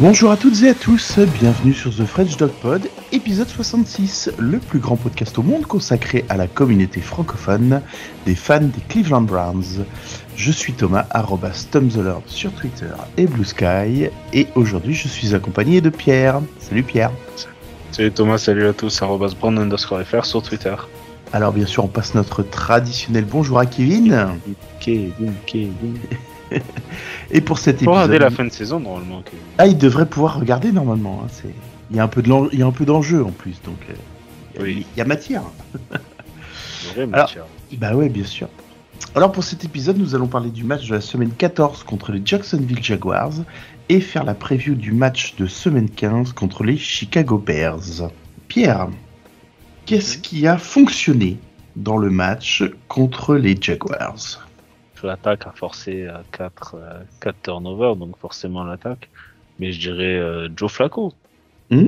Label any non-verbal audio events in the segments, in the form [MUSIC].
Bonjour à toutes et à tous, bienvenue sur The French Dog Pod, épisode 66, le plus grand podcast au monde consacré à la communauté francophone des fans des Cleveland Browns. Je suis Thomas, arrobas sur Twitter et Blue Sky, et aujourd'hui je suis accompagné de Pierre. Salut Pierre. Salut Thomas, salut à tous, arrobas brand underscore fr sur Twitter. Alors bien sûr on passe notre traditionnel bonjour à Kevin. Kevin, Kevin. [LAUGHS] Et pour cet épisode. regarder la fin de saison normalement. Ah, il devrait pouvoir regarder normalement. Hein, c'est... Il y a un peu de il y a un peu d'enjeu en plus, donc euh, il y a matière. Alors, bah ouais, bien sûr. Alors pour cet épisode, nous allons parler du match de la semaine 14 contre les Jacksonville Jaguars et faire la preview du match de semaine 15 contre les Chicago Bears. Pierre, qu'est-ce qui a fonctionné dans le match contre les Jaguars? L'attaque a forcé à 4, 4 turnovers, donc forcément l'attaque. Mais je dirais euh, Joe Flacco. Hmm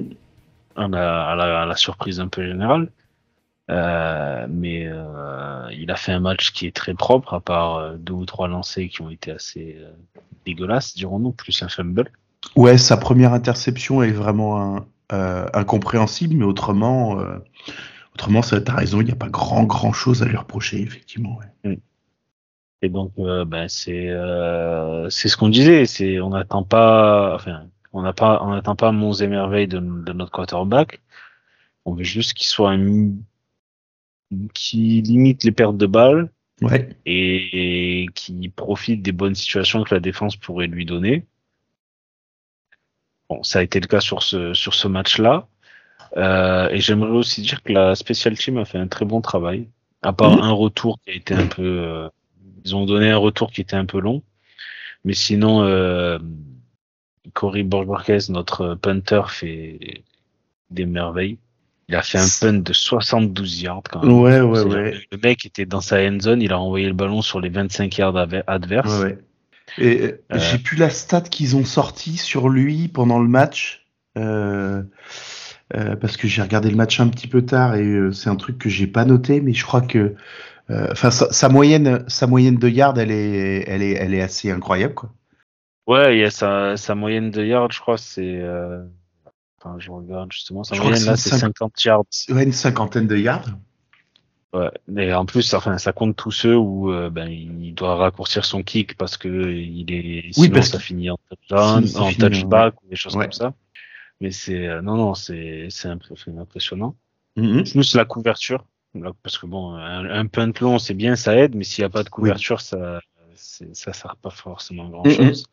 à, la, surprise un peu générale. Euh, mais euh, il a fait un match qui est très propre, à part deux ou trois lancers qui ont été assez dégueulasses, dirons-nous, plus un fumble. Ouais, sa première interception est vraiment incompréhensible, mais autrement, autrement, ça, t'as raison, il n'y a pas grand grand chose à lui reprocher, effectivement. Ouais. Hmm. Et donc, euh, ben, c'est euh, c'est ce qu'on disait. C'est on n'attend pas, enfin, on n'a pas, on n'attend pas monts et merveilles de, de, notre quarterback. On veut juste qu'il soit un, qui limite les pertes de balles ouais. et, qui profite des bonnes situations que la défense pourrait lui donner. Bon, ça a été le cas sur ce sur ce match-là. Euh, et j'aimerais aussi dire que la special team a fait un très bon travail, à part mmh. un retour qui a été un peu euh, ils ont donné un retour qui était un peu long. Mais sinon, euh, Cory Borges, notre punter, fait des merveilles. Il a fait un punt de 72 yards quand même. Ouais, ouais, ouais. Le mec était dans sa end zone, il a envoyé le ballon sur les 25 yards adverses. Ouais, Et euh, euh, j'ai plus la stat qu'ils ont sorti sur lui pendant le match. Euh, euh, parce que j'ai regardé le match un petit peu tard et c'est un truc que j'ai pas noté, mais je crois que enfin, sa, moyenne, sa moyenne de yards, elle est, elle est, elle est assez incroyable, quoi. Ouais, il y a sa, sa moyenne de yards, je crois, c'est. Euh... Enfin, je regarde justement. Sa moyenne là, c'est 50 yards. Ouais, une cinquantaine de yards. Ouais, et en plus, enfin, ça compte tous ceux où euh, ben, il doit raccourcir son kick parce que il est. Sinon, oui, parce ça finit en touchdown, en touchback ou des choses comme ça. Mais c'est euh, non, non, c'est c'est impressionnant. Mm-hmm. Plus la couverture, parce que bon, un, punt long, c'est bien, ça aide, mais s'il n'y a pas de couverture, ça, ça sert pas forcément à grand chose.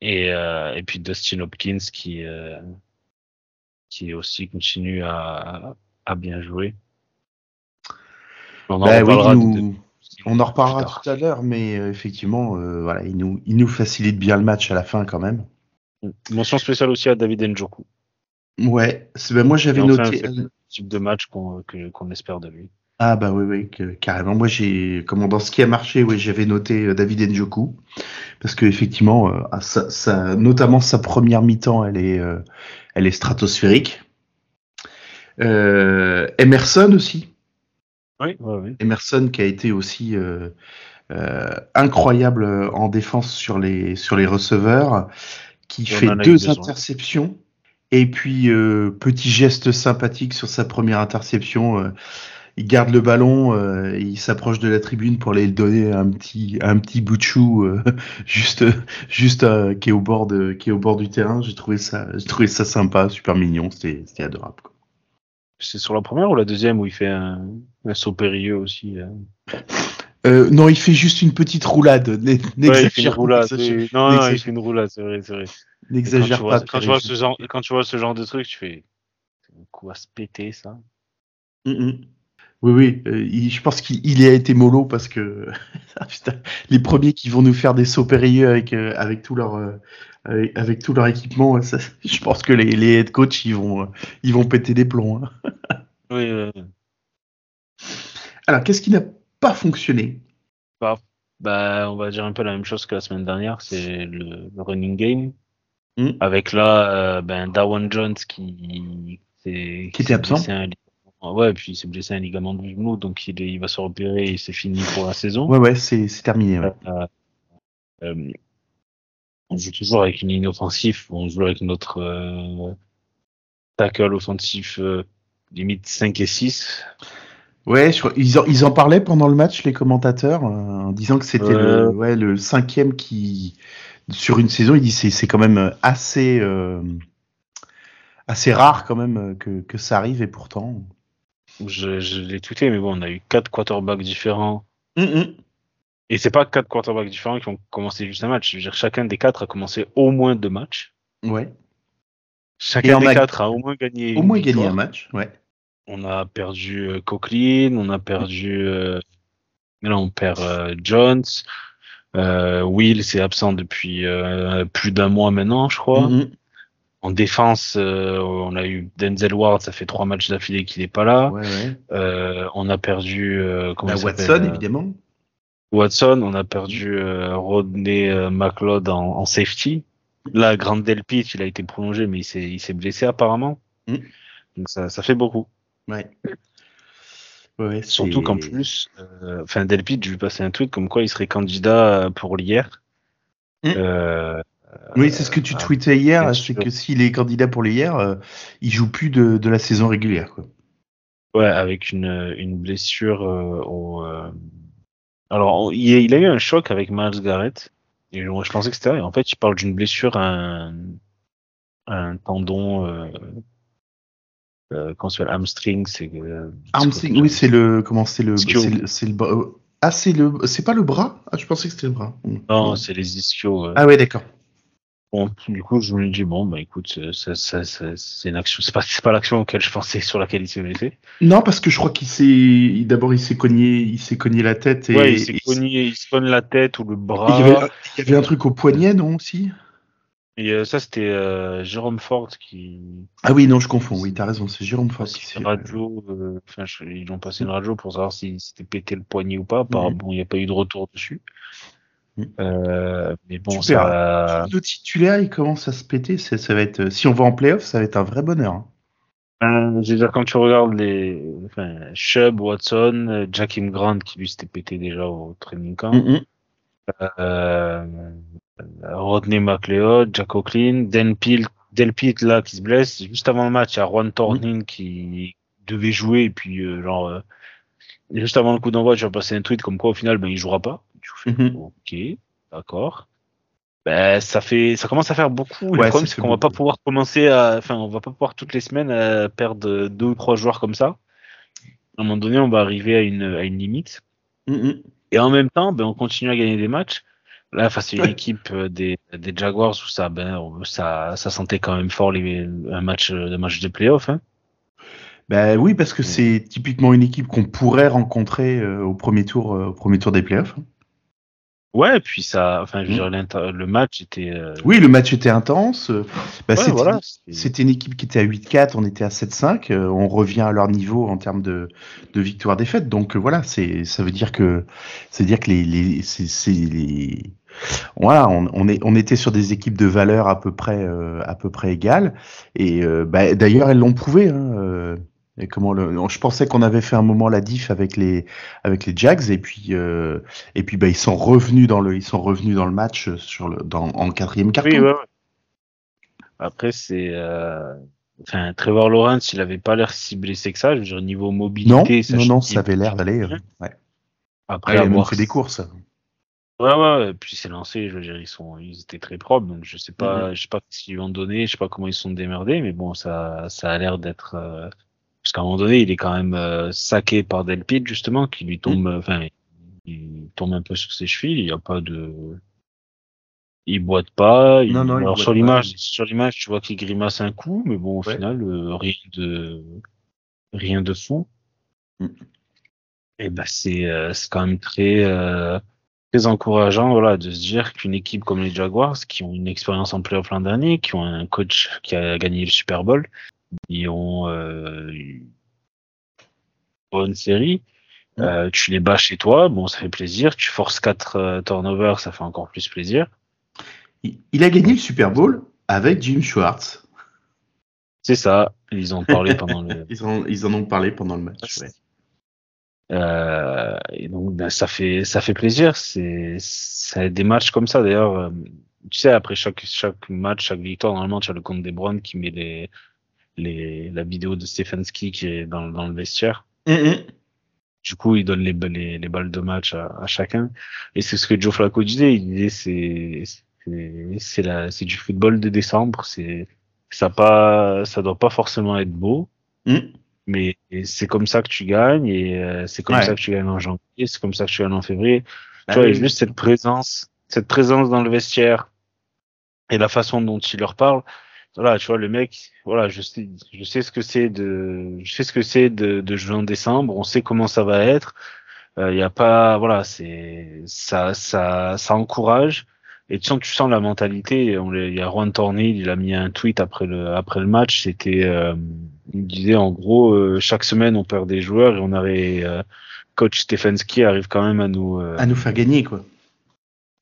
Et, euh, et puis Dustin Hopkins qui, euh, qui aussi continue à, à bien jouer. On en bah reparlera, on en reparlera tout à l'heure, mais euh, effectivement, euh, voilà, il nous, il nous facilite bien le match à la fin quand même. Mention spéciale aussi à David Njoku. Ouais, ben moi j'avais noté type de match qu'on espère de lui. Ah bah oui, oui, carrément. Moi j'ai, comment dans ce qui a marché, oui, j'avais noté euh, David Njoku parce que effectivement, euh, ça, notamment sa première mi-temps, elle est, euh, elle est stratosphérique. Emerson aussi. Oui, oui, oui. Emerson qui a été aussi incroyable en défense sur les sur les receveurs, qui fait deux interceptions et puis, euh, petit geste sympathique sur sa première interception. Euh, il garde le ballon, euh, il s'approche de la tribune pour aller le donner un petit, un petit bout de chou [LAUGHS] juste, juste qui est au bord de, qui est au bord du terrain. J'ai trouvé ça, j'ai trouvé ça sympa, super mignon, c'était, c'était adorable. C'est sur la première ou la deuxième où il fait un, un saut périlleux aussi. non, il fait juste une petite roulade. Ouais, il fait une roulade. Non, non, il fait une roulade, c'est vrai, c'est vrai. N'exagère pas. quand, tu vois ce genre, quand tu vois ce genre de truc, tu fais quoi se péter ça? Mm, mm. Oui, oui. Euh, je pense qu'il a été mollo parce que [LAUGHS] les premiers qui vont nous faire des sauts périlleux avec euh, avec tout leur euh, avec, tout leur équipement, [LAUGHS] je pense que les, les head coach ils vont ils vont péter des plombs. Hein. [LAUGHS] oui, oui. Alors, qu'est-ce qui n'a pas fonctionné? Bah, bah, on va dire un peu la même chose que la semaine dernière, c'est le running game. Hmm. Avec là, euh, ben, Darwin Jones qui, qui, était absent. ouais, puis il s'est blessé un ligament du genou, donc il, il va se repérer et c'est fini pour la saison. Ouais, ouais, c'est terminé. Ouais. Euh, euh, on joue toujours avec une ligne offensive, on joue avec notre euh, tackle offensif euh, limite 5 et 6. Ouais, ils, en, ils, en, parlaient pendant le match, les commentateurs, en disant que c'était le, ouais, le cinquième qui, sur une saison, il dit c'est c'est quand même assez assez rare quand même que, que ça arrive et pourtant. Je, je l'ai tweeté, mais bon, on a eu quatre quarterbacks différents. Mm, mm. Et c'est pas quatre quarterbacks différents qui ont commencé juste un match. Je veux dire, chacun des quatre a commencé au moins deux matchs. Ouais. Chacun des quatre a au moins gagné. Au moins gagné un match, ouais. On a perdu euh, Coughlin, on a perdu. Euh, là, on perd euh, Jones. Euh, Will, c'est absent depuis euh, plus d'un mois maintenant, je crois. Mm-hmm. En défense, euh, on a eu Denzel Ward, ça fait trois matchs d'affilée qu'il n'est pas là. Ouais, ouais. Euh, on a perdu euh, comment bah, Watson, évidemment. Watson, on a perdu Rodney McLeod en, en, safety. Là, Grand Delpit, il a été prolongé, mais il s'est blessé apparemment. Mm. Donc ça, ça fait beaucoup. Ouais. Ouais, Surtout qu'en plus, enfin Delpit, je lui passais un tweet comme quoi il serait candidat pour l'hier. Mm. Euh, oui, c'est ce que tu euh, tweetais hier, c'est que s'il est candidat pour l'hier, euh, il joue plus de, de, la saison régulière. Quoi. Ouais, avec une, une blessure euh, au. Alors, il, a eu un choc avec Miles Garrett. Et je pensais que c'était. En fait, il parle d'une blessure à un, un tendon. Euh, s'appelle hamstring c'est hamstring oui c'est le comment c'est le c'est le, le, ah c'est le c'est pas le bras? Ah je pensais que c'était le bras non c'est les ischios ah ouais d'accord Bon, du coup, je me dis bon, bah écoute, ça, ça, ça c'est une action, c'est pas, pas l'action auquel je pensais sur laquelle il s'est blessé. Non, parce que je crois qu'il s'est, d'abord il s'est cogné, il s'est cogné la tête et. Ouais, il s'est cogné, il se cogne la tête ou le bras. Il y, avait, il y avait un truc au poignet, non aussi? Et euh, ça, c'était euh, Jérôme Ford qui. Ah oui, non, je confonds. Oui, t'as raison, c'est Jérôme Ford qui. Radio, euh, enfin, ils ont passé une radio pour savoir s'il s'était pété le poignet ou pas. Par. Bon, il n'y a pas eu de retour dessus. Euh, mais bon, ça. Le titulaire, il commence à se péter. Ça, va être, si on va en playoff, ça va être un vrai bonheur. Hein. Euh, dire, quand tu regardes les, enfin, Chubb, Watson, Jackim Grant qui lui s'était pété déjà au training camp, euh, Rodney McLeod, Jack O'Clean, Delpit, Delpit là qui se blesse juste avant le match, il y a Juan Tornin mm-hmm. qui devait jouer et puis euh, genre euh, juste avant le coup d'envoi, tu as passé un tweet comme quoi au final ben il jouera pas. Mhm. ok, d'accord. Ben, ça fait, ça commence à faire beaucoup. le problème, c'est qu'on va pas pouvoir commencer à, enfin, on va pas pouvoir toutes les semaines à perdre deux ou trois joueurs comme ça. À un moment donné, on va arriver à une, à une limite. Mhm. Et en même temps, ben, on continue à gagner des matchs. Là, face à une équipe euh, des, des Jaguars où ça, ben, ça, ça sentait quand même fort les, un match, de match de playoff. Hein. Ben oui, parce que c'est typiquement une équipe qu'on pourrait rencontrer euh, au premier tour, euh, au premier tour des playoffs. Hein. Ouais, puis ça, enfin, je veux dire, le match était. Euh, oui, le match était intense. Bah, c'était une équipe qui était à 8-4, on était à 7-5. Euh, on revient à leur niveau en termes de, de victoire-défaite. Donc euh, voilà, c'est, ça veut dire que, c'est dire que les, les, voilà, on, on, est, on était sur des équipes de valeur à peu près, à peu près égales. Et bah, d'ailleurs, elles l'ont prouvé. Hein, et comment le, je pensais qu'on avait fait un moment la diff avec les avec les Jags et puis euh, et puis bah ils sont revenus dans le ils sont revenus dans le match sur le dans en quatrième carton. Oui, ouais, Après c'est euh, enfin Trevor Lawrence il avait pas l'air si blessé que ça. Je veux dire niveau mobilité. Non non non ça avait l'air d'aller. Euh, ouais. Après il a fait des courses. Ouais ouais et puis c'est lancé. Je veux dire ils sont ils étaient très propres donc je sais pas mm-hmm. je sais pas ce qu'ils lui ont donné je sais pas comment ils sont démerdés mais bon ça ça a l'air d'être euh, parce qu'à un moment donné, il est quand même euh, saqué par Delpit, justement, qui lui tombe, mm. enfin, il tombe un peu sur ses chevilles. Il n'y a pas de, il boite pas. Non, non, Alors sur l'image, sur l'image, tu vois qu'il grimace un coup, mais bon, au final, euh, rien de, rien de fou. Mm. Et ben c'est, euh, c'est quand même très, très encourageant, voilà, de se dire qu'une équipe comme les Jaguars, qui ont une expérience en playoff l'an dernier, qui ont un coach qui a gagné le Super Bowl, ils ont euh, une bonne série. Euh, tu les bats chez toi, bon, ça fait plaisir. Tu forces 4 euh, turnovers, ça fait encore plus plaisir. Il a gagné le Super Bowl avec Jim Schwartz. C'est ça. Ils ont parlé pendant le. [LAUGHS] ils, en, ils en ont parlé pendant le match. Ouais. Euh, et donc ben, ça fait ça fait plaisir. C'est des matchs comme ça d'ailleurs. tu sais, après chaque, chaque match, chaque victoire, normalement, tu as le compte des Browns qui met les, les, la vidéo de Stefanski qui est dans, dans le vestiaire. Mm-hmm. Du coup, il donne les, les, les balles de match à, à chacun. Et c'est ce que Joe Flacco disait. Il disait c'est c'est la c'est du football de décembre. C'est ça pas ça doit pas forcément être beau. Mm. Mais c'est comme ça que tu gagnes et euh, c'est comme ça que tu gagnes en janvier, c'est comme ça que tu gagnes en février. Bah tu vois, juste cette présence, cette présence dans le vestiaire et la façon dont il leur parle. Voilà, tu vois, le mec, voilà, je sais, je sais ce que c'est de, je sais ce que c'est de, de en décembre. On sait comment ça va être. Il euh, y a pas, voilà, c'est, ça, ça, ça encourage. Et tu sens, tu sens la mentalité. Il y a Juan Tornil, il a mis un tweet après le, après le match. C'était, euh, il disait en gros, euh, chaque semaine on perd des joueurs et on avait euh, coach Stefanski arrive quand même à nous à nous faire gagner quoi.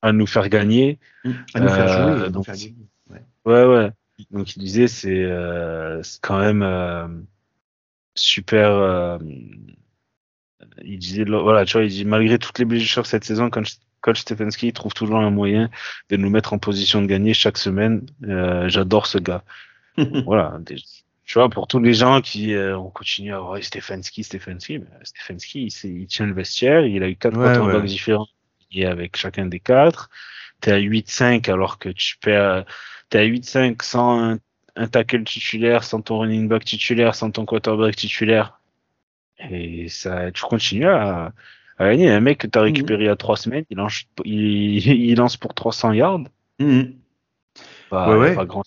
À nous faire gagner. Mmh. À nous faire jouer. donc, Ouais. ouais, Donc il disait c'est quand même super. il disait voilà tu vois il dit malgré toutes les blessures cette saison quand coach Stefanski trouve toujours un moyen de nous mettre en position de gagner chaque semaine. Euh, J'adore ce gars. [LAUGHS] voilà. Tu vois, pour tous les gens qui euh, ont continué à voir Stefanski, Stefanski, mais Stefanski, il, il, tient le vestiaire, il a eu quatre ouais, ouais. différents et avec chacun des quatre. T'es à 8-5 alors que tu perds, t'es à 8-5 sans un, un, tackle titulaire, sans ton running back titulaire, sans ton quarterback titulaire. Et ça, tu continues à, il y a un mec que tu as récupéré il y a trois semaines, il lance, il, [LAUGHS] il lance pour 300 yards. Mmh. Bah, ouais, ouais. Pas grand.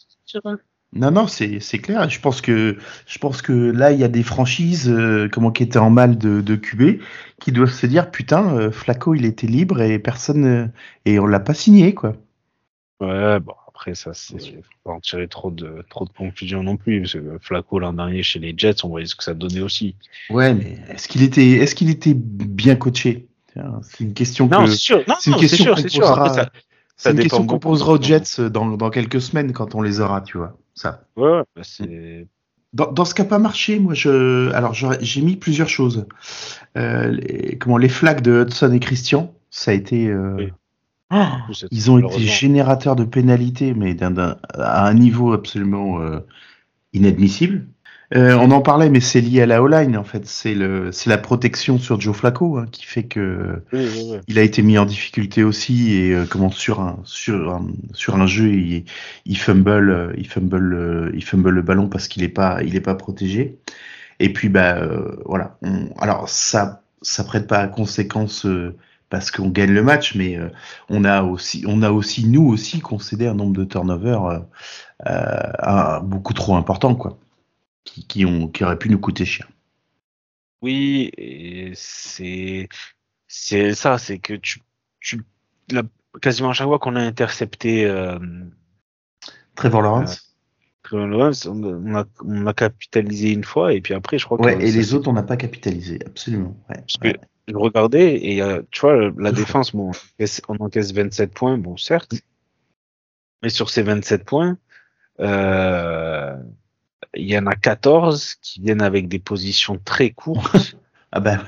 Non, non, c'est clair. Je pense que je pense que là, il y a des franchises euh, comment qui étaient en mal de, de QB qui doivent se dire putain, euh, Flaco, il était libre et personne euh, et on l'a pas signé quoi. Ouais, bon, après, ça, c'est, faut pas en tirer trop de, trop de conclusions non plus, parce que Flaco l'an dernier chez les Jets, on voyait ce que ça donnait aussi. Ouais, mais est-ce qu'il était, est-ce qu'il était bien coaché? C'est une question que, c'est sûr, c'est une question qu'on posera, c'est une question qu'on posera aux Jets dans, dans quelques semaines quand on les aura, tu vois. Ça. Ouais, bah c'est, dans, dans, ce qui n'a pas marché, moi, je, alors j'ai mis plusieurs choses. Euh, les, comment les flags de Hudson et Christian, ça a été, euh, oui. Ah, ils ont été générateurs de pénalités, mais à un niveau absolument euh, inadmissible. Euh, on en parlait, mais c'est lié à la O-line en fait. C'est le, c'est la protection sur Joe Flacco hein, qui fait que oui, oui, oui. il a été mis en difficulté aussi et euh, comment sur un sur un, sur un jeu il, il fumble, euh, il fumble, euh, il fumble le ballon parce qu'il est pas il est pas protégé. Et puis bah voilà. On, alors ça ça prête pas à conséquence parce qu'on gagne le match, mais euh, on a aussi, on a aussi nous aussi concédé un nombre de turnovers euh, euh, beaucoup trop important, quoi, qui, qui, ont, qui auraient pu nous coûter cher. Oui, c'est c'est ça, c'est que tu, tu la, quasiment à chaque fois qu'on a intercepté euh, Trevor Lawrence. Trevor Lawrence, on a, on a capitalisé une fois et puis après, je crois. Ouais, et les autres, on n'a pas capitalisé, absolument. Ouais, Parce ouais. que je regardais et euh, tu vois la défense bon on encaisse 27 points bon certes mais sur ces 27 points euh, il y en a 14 qui viennent avec des positions très courtes [LAUGHS] ah ben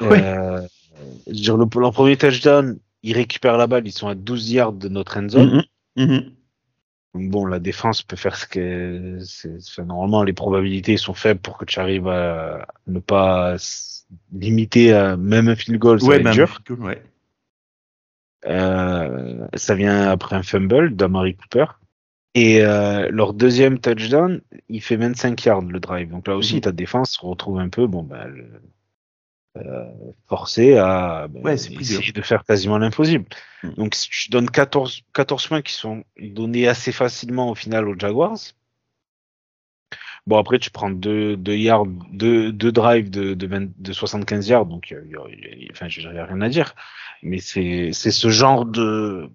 oui euh, je veux dire, le, le, premier touchdown ils récupèrent la balle ils sont à 12 yards de notre end zone mm -hmm. Bon, la défense peut faire ce que. Normalement, les probabilités sont faibles pour que tu arrives à ne pas limité à même un field goal, ça ouais, va être dur. Goal, ouais. euh, ça vient après un fumble d'Amari Cooper. Et euh, leur deuxième touchdown, il fait 25 yards le drive. Donc là aussi, mm -hmm. ta défense se retrouve un peu bon, bah, le, euh, forcé à bah, ouais, essayer de faire quasiment l'impossible. Mm -hmm. Donc si tu donnes 14, 14 points qui sont donnés assez facilement au final aux Jaguars, Bon, après, tu prends deux, deux yards, deux, deux drives de, de, 20, de 75 yards, donc, euh, y a, enfin, j'ai rien à dire. Mais c'est, c'est ce genre de,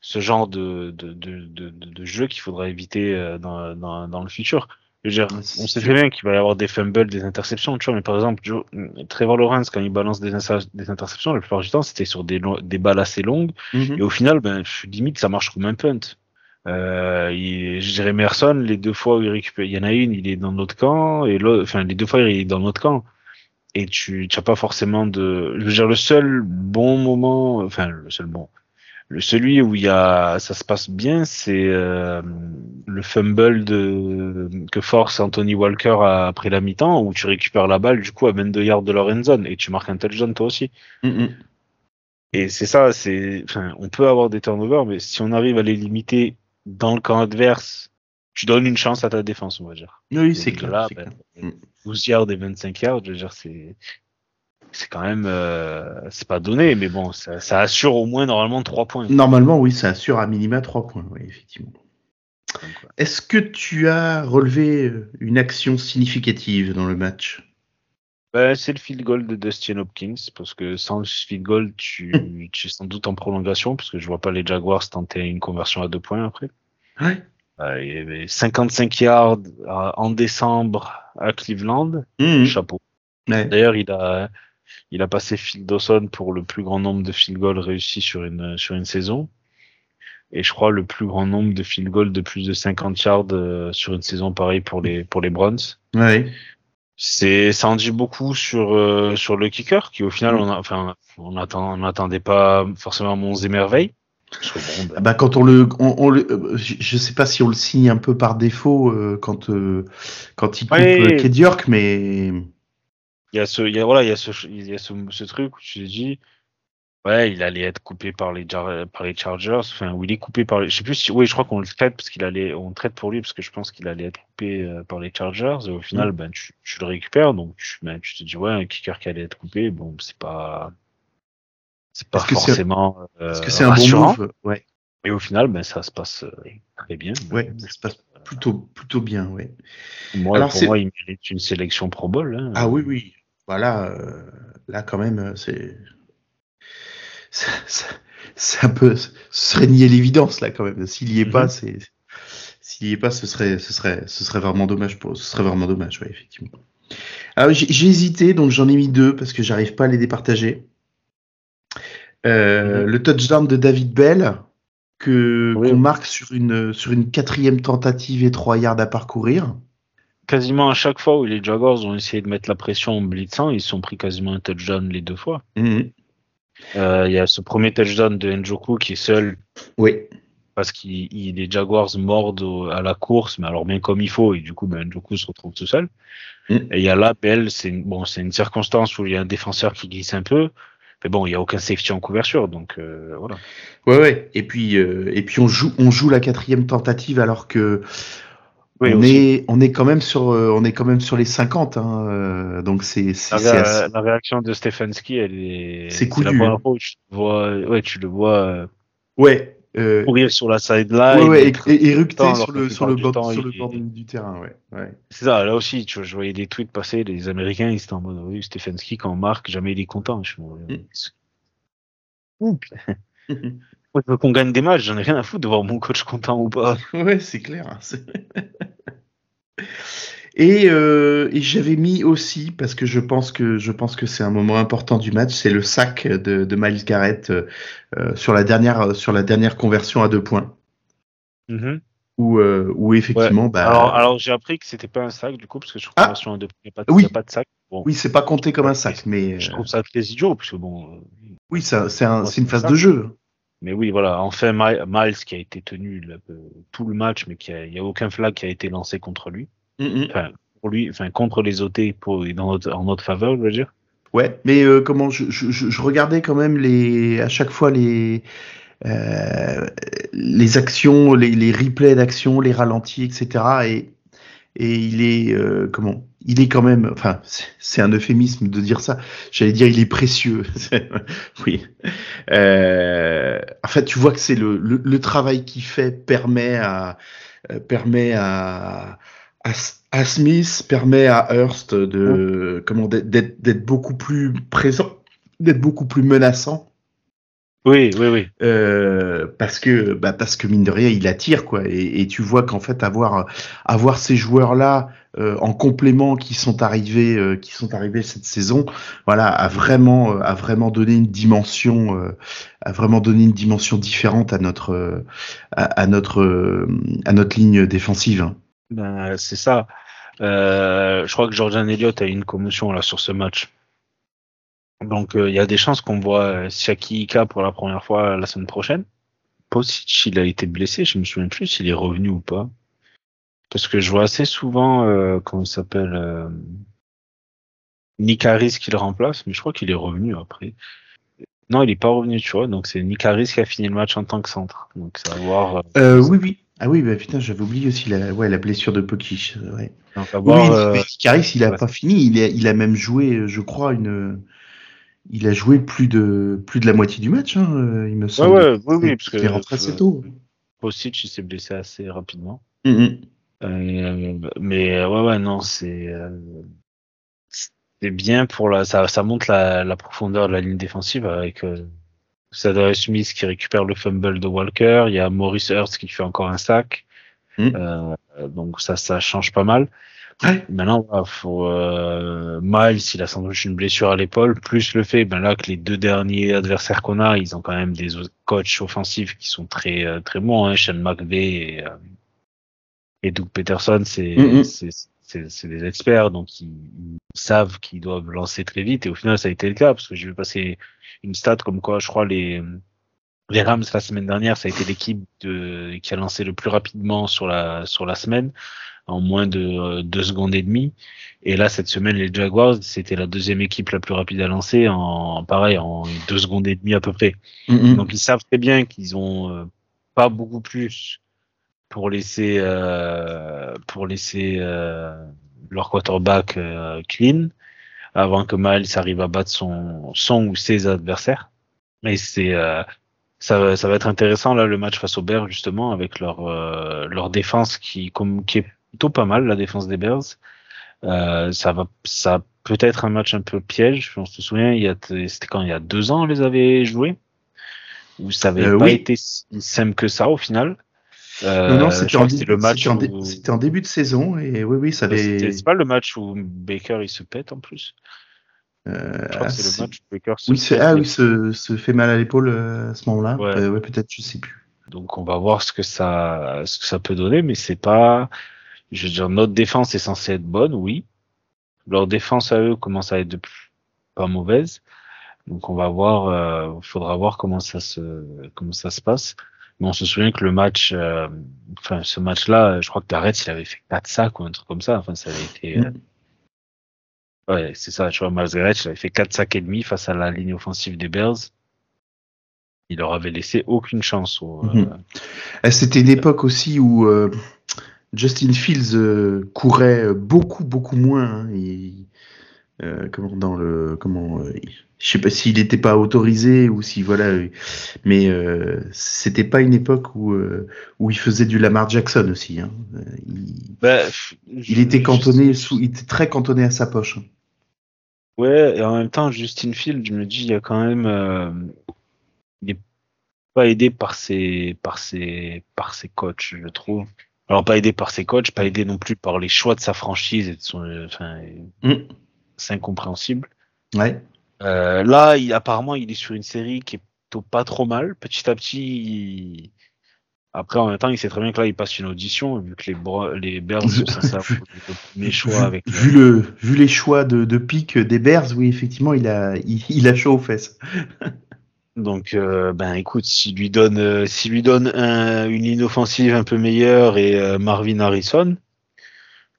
ce genre de, de, de, de, de jeu qu'il faudra éviter euh, dans, dans, dans le futur. Je veux dire, on sait très bien qu'il va y avoir des fumbles, des interceptions, tu vois, mais par exemple, Joe, Trevor Lawrence, quand il balance des, des interceptions, la plupart du temps, c'était sur des, des balles assez longues, mm -hmm. et au final, ben, limite, ça marche comme un punt. Euh, il, Jérémy Merson, les deux fois où il récupère, il y en a une, il est dans notre camp, et l'autre, enfin, les deux fois, il est dans notre camp. Et tu n'as pas forcément de, je veux dire, le seul bon moment, enfin, le seul bon, Le celui où il y a, ça se passe bien, c'est euh, le fumble de que force Anthony Walker après la mi-temps, où tu récupères la balle du coup à 22 yards de leur end zone et tu marques un touchdown toi aussi. Mm, mm. Et c'est ça, c'est, enfin, on peut avoir des turnovers, mais si on arrive à les limiter dans le camp adverse, tu donnes une chance à ta défense, on va dire. Oui, c'est clair. Là, ben, 12 yards et 25 yards, je veux dire, c'est, c'est quand même, euh, c'est pas donné, mais bon, ça, ça, assure au moins normalement 3 points. Normalement, oui, ça assure à minima 3 points, oui, effectivement. Est-ce que tu as relevé une action significative dans le match? Bah, c'est le field goal de Dustin Hopkins, parce que sans le field goal, tu, [LAUGHS] tu es sans doute en prolongation, parce que je vois pas les Jaguars tenter une conversion à deux points après. Ouais. Euh, il y avait 55 yards euh, en décembre à Cleveland. Mmh. Chapeau. D'ailleurs, il a, il a passé Phil Dawson pour le plus grand nombre de field goals réussis sur une, sur une saison. Et je crois le plus grand nombre de field goals de plus de 50 yards euh, sur une saison pareille pour les, pour les Browns. Ouais c'est ça en dit beaucoup sur euh, sur le kicker qui au final on a, enfin on attend on attendait pas forcément mon et merveilles. Bah, bah, quand on le, on, le, euh, je sais pas si on le signe un peu par défaut euh, quand quand il coupe ouais, mais il y a ce, il y a voilà, il y a ce, il y a ce, ce truc où tu dis Ouais, il allait être coupé par les, par les Chargers. Enfin, où il est coupé par les. Je sais plus si. Oui, je crois qu'on le traite parce qu'il allait. On traite pour lui parce que je pense qu'il allait être coupé euh, par les Chargers. Et au final, mm. ben, tu, tu, le récupères. Donc, tu, ben, tu te dis, ouais, un kicker qui allait être coupé, bon, c'est pas. C'est pas forcément. Est-ce que c'est un bon move? Ouais. Et au final, ben, ça se passe euh, très bien. Ouais, ça se passe plutôt, plutôt bien, ouais. Moi, Alors, pour moi, il mérite une sélection Pro Bowl. Hein. Ah oui, oui. Voilà, euh, là, quand même, c'est c'est un peu, ce serait nier l'évidence là quand même. S'il y est pas, mhm. c'est, s'il y est pas, ce serait, ce serait, ce serait vraiment dommage pour, ce serait vraiment dommage, ouais, effectivement. Alors j'ai hésité, donc j'en ai mis deux parce que j'arrive pas à les départager. Euh, mhm. Le touchdown de David Bell que qu'on marque sur une sur une quatrième tentative et trois yards à parcourir. Quasiment à chaque fois où les Jaguars ont essayé de mettre la pression en blitzant, ils se sont pris quasiment un touchdown les deux fois. Mhm. Il y a ce premier touchdown de Njoku qui est seul. Oui. Parce qu'il les Jaguars mordent à la course, mais alors bien comme il faut, et du coup, ben, Njoku se retrouve tout seul. Mm. Et il y a Bell, c'est bon, c'est une circonstance où il y a un défenseur qui glisse un peu. Mais bon, il n'y a aucun safety en couverture, donc euh, voilà. Ouais, ouais. Et puis, euh, et puis on joue, on joue la quatrième tentative alors que on, est, on est quand même sur, euh, on est quand même sur les 50, hein, euh, donc c'est, la, la, réaction de Stefanski, elle est, c'est cool. Tu le vois, ouais, tu le vois, euh, ouais, courir sur la sideline, ouais, ouais, et, éructer sur le, sur le bord, sur le bord du terrain, ouais, ouais. C'est ça, là aussi, tu vois, je voyais des tweets passer, les Américains, ils étaient en mode, oui, Stefanski, quand on marque, jamais il est content. Je me mm. [LAUGHS] Moi, je veux qu'on gagne des matchs, j'en ai rien à foutre de voir mon coach content ou pas. [LAUGHS] Ouais, c'est clair. Hein, et, euh, et j'avais mis aussi, parce que je pense que je pense que c'est un moment important du match, c'est le sac de, de Miles Garrett euh, euh sur la dernière sur la dernière conversion à deux points. Mm-hmm. Où, euh, où, effectivement. Bah... Alors, alors j'ai appris que c'était pas un sac du coup, parce que sur ah conversion à deux points, il n'y a, oui. a, pas de sac. Bon. Oui, c'est pas compté comme un sac, mais. Je trouve ça très idiot, parce que bon. Oui, c'est un, une phase de jeu. Mais oui, voilà. Enfin, Miles qui a été tenu euh, tout le match, mais il n'y a, aucun flag qui a été lancé contre lui. Enfin, pour lui, enfin, contre les OT pour, dans notre, en notre faveur, je veux dire. Ouais, mais euh, comment je, je, je, regardais quand même les à chaque fois les euh, les actions, les, les replays d'actions, les ralentis, etc. Et et il est euh, comment il est quand même enfin c'est un euphémisme de dire ça. J'allais dire il est précieux. [LAUGHS] Oui. Euh, en fait tu vois que c'est le, le, le, travail qu'il fait permet à euh, permet à, à, à Smith permet à Hurst de comment d'être beaucoup plus présent d'être beaucoup plus menaçant. Oui, oui, oui. Euh, parce que, bah, parce que mine de rien, il attire quoi. Et, et tu vois qu'en fait, avoir, avoir ces joueurs-là euh, en complément qui sont arrivés, euh, qui sont arrivés cette saison, voilà, a vraiment, euh, a vraiment donné une dimension, euh, a vraiment donné une dimension différente à notre, à, à, notre, à notre ligne défensive. Ben, c'est ça. je crois que Jordan Elliott a eu une commotion là sur ce match. Donc euh, il y a des chances qu'on voit Siaki Ika pour la première fois la semaine prochaine. Posic, il a été blessé, je me souviens plus s'il est revenu ou pas. Parce que je vois assez souvent, euh, comment il s'appelle, euh, Nick Harris qui le remplace, mais je crois qu'il est revenu après. Non, il est pas revenu, tu vois. Donc c'est Nick Harris qui a fini le match en tant que centre. Donc ça va voir. Euh, euh oui, oui. Ah oui, bah putain, j'avais oublié aussi la, ouais, la blessure de Pokic. Ouais. Donc, oui, euh, Nick Harris, il a pas fini. Il a, il a même joué, je crois, une. Il a joué plus de plus de la moitié du match, hein, il me semble. Ouais, ouais, oui, oui, parce. Il est rentré assez tôt. Posic, il s'est blessé assez rapidement. Mm mais ouais, ouais, non, c'est c'est bien pour la, ça, ça montre la, la, profondeur de la ligne défensive avec euh, Smith qui récupère le fumble de Walker, il y a Maurice Hurst qui fait encore un sac, hmm. euh, donc ça, ça change pas mal. Maintenant, faut, euh, Miles, il a sans doute une blessure à l'épaule, plus le fait, ben là, que les deux derniers adversaires qu'on a, ils ont quand même des coachs offensifs qui sont très euh, très bons, hein, Sean McVay et, euh, et Doug Peterson, c'est hmm, hmm c'est des experts, donc ils, savent qu'ils doivent lancer très vite. Et au final, ça a été le cas, parce que j'ai vu passer une stat comme quoi, je crois, les, les Rams la semaine dernière, ça a été l'équipe qui a lancé le plus rapidement sur la, sur la semaine, en moins de euh, deux secondes et demie. Et là, cette semaine, les Jaguars, c'était la deuxième équipe la plus rapide à lancer, en pareil, en deux secondes et demie à peu près. Mm-hmm. Donc ils savent très bien qu'ils ont euh, pas beaucoup plus pour laisser euh, pour laisser euh, leur quarterback euh, clean avant que Miles arrive à battre son son ou ses adversaires. Mais c'est ça, ça va être intéressant là le match face aux Bears justement avec leur leur défense qui comme qui est plutôt pas mal la défense des Bears. ça va ça peut être un match un peu piège. On se souvient, il y a c'était quand il y a deux ans on les avait joués? Où ça avait pas été si simple que ça au final? Euh, non, non, c'était en, le match c'était en, début de saison et oui, oui, ça avait. C'est pas le match où Baker il se pète en plus. Euh, je crois que c'est le match où Baker se oui. Ah oui, se, se fait mal à l'épaule euh, à ce moment-là. Ouais, euh, ouais peut-être, je sais plus. Donc on va voir ce que ça, ce que ça peut donner, mais c'est pas. Je veux dire, notre défense est censée être bonne, oui. Leur défense à eux commence à être pas mauvaise. Donc on va voir, il faudra voir comment ça se, comment ça se passe on se souvient que le match, euh, enfin ce match-là, je crois que Garrett il avait fait 4 sacs ou un truc comme ça. Enfin, ça avait été. Euh, mm. Ouais, c'est ça. Tu vois, Miles Garrett, il avait fait 4 sacs et demi face à la ligne offensive des Bears. Il leur avait laissé aucune chance. Mm-hmm. Euh, C'était une époque aussi où Justin Fields courait beaucoup, beaucoup moins. Hein, comment dans le comment je sais pas s'il n'était pas autorisé ou si voilà, mais euh, c'était pas une époque où euh, où il faisait du Lamar Jackson aussi. Hein. Il, bah, il était cantonné, sous, il était très cantonné à sa poche. Hein. Ouais, et en même temps, Justin Field, je me dis, il y a quand même, euh, il est pas aidé par ses par ses par ses coachs, je trouve. Alors pas aidé par ses coachs, pas aidé non plus par les choix de sa franchise et de son, enfin, mm. C'est incompréhensible. Ouais. Euh, là, il, apparemment, il est sur une série qui est plutôt pas trop mal. Petit à petit, après, en même temps, il sait très bien que là, il passe une audition, vu que les, les Bears mes [LAUGHS] choix avec. Vu, le, vu les choix de, de pique des Bears, oui, effectivement, il a, il, a chaud aux fesses. [LAUGHS] Donc, euh, ben, écoute, s'il lui donne, euh, s'il lui donne un, une ligne offensive un peu meilleure et Marvin Harrison,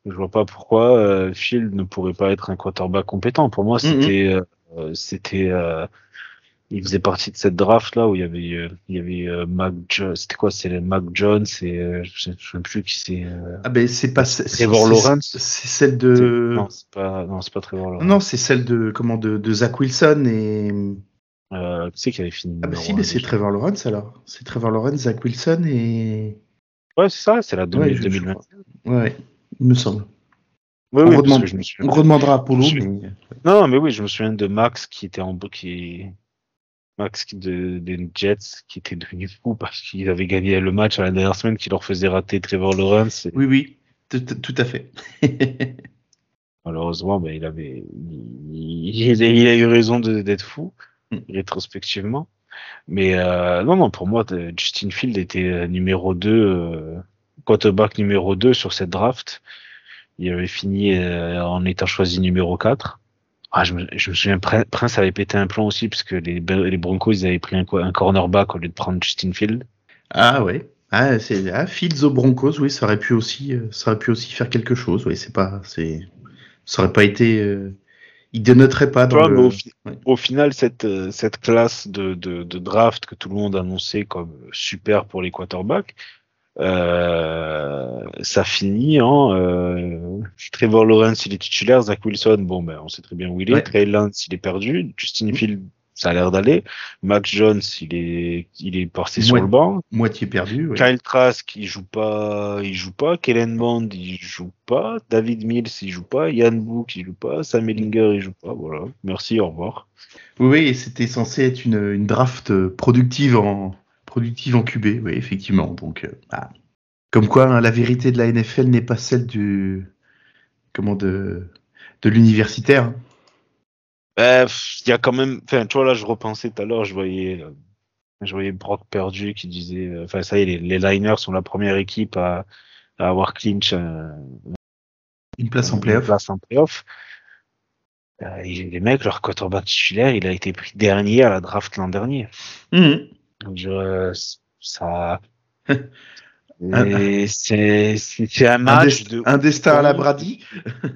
je vois pas pourquoi Phil ne pourrait pas être un quarterback compétent. Pour moi, c'était euh, c'était euh, il faisait partie de cette draft là où il y avait euh, il y avait Mac c'était quoi? C'est Mac Jones et je ne sais plus qui c'est ah ben c'est pas Trevor Lawrence. c'est celle de non c'est pas non c'est pas Trevor Lawrence. Non c'est celle de comment de, de Zach Wilson et euh, qui c'est qui avait fini ah bah si mais c'est Trevor Lawrence alors. C'est Trevor Lawrence Zach Wilson et ouais c'est ça c'est la 2020 ouais il me semble on, redemandera à Polo. Mais... Non, mais oui, je me souviens de Max qui était en qui Max de, des Jets qui était devenu fou parce qu'ils avaient gagné le match à la dernière semaine qui leur faisait rater Trevor Lawrence. Oui, oui, tout à fait. [LAUGHS] Malheureusement, ben, il avait, il, a eu raison d'être fou, mm. rétrospectivement. Mais euh, non, non, pour moi, Justin Field était euh, numéro 2, euh, quarterback numéro 2 sur cette draft. Il avait fini euh, en étant choisi numéro 4. Ah, je, me, je me souviens, Prince avait pété un plan aussi, parce que les, les Broncos, ils avaient pris un, un cornerback au lieu de prendre Justin Field. Ah ouais. Ah, c'est ah, Fields aux Broncos, oui, ça aurait pu aussi, euh, ça aurait pu aussi faire quelque chose. Oui, c'est pas, c'est, ça aurait pas été, euh, il dénoterait pas dans le... au, final, cette cette classe de, de, de, draft que tout le monde annonçait comme super pour les quarterbacks, euh, ça finit en euh, Trevor Lawrence il est titulaire, Zach Wilson bon ben on sait très bien où il est, Trey Lance il est perdu, Justin Field ça a l'air d'aller. Max Jones, il est, il est passé sur le banc. Moitié perdu. Kyle Trask, il joue pas, il joue pas. Kellen Bond, il joue pas. David Mills, il joue pas. Yann Book, il joue pas. Sam Ellinger, il joue pas. Voilà. Merci, au revoir. Oui, c'était censé être une, une, draft productive en, productive en QB, oui, effectivement. Donc, euh, bah, comme quoi, hein, la vérité de la NFL n'est pas celle du, comment de, de l'universitaire. Bah, il y a quand même, enfin, tu vois, là, je repensais tout à l'heure, je voyais, euh, je voyais Brock perdu qui disait, euh, enfin, ça y est, les, les Liners sont la première équipe à, à avoir clinch euh, une place en playoff. Place en playoff. les mecs, leur quarterback titulaire, il a été pris dernier à la draft l'an dernier. Mmh. Je, ça, c'est un match un, de un destin à la Brady.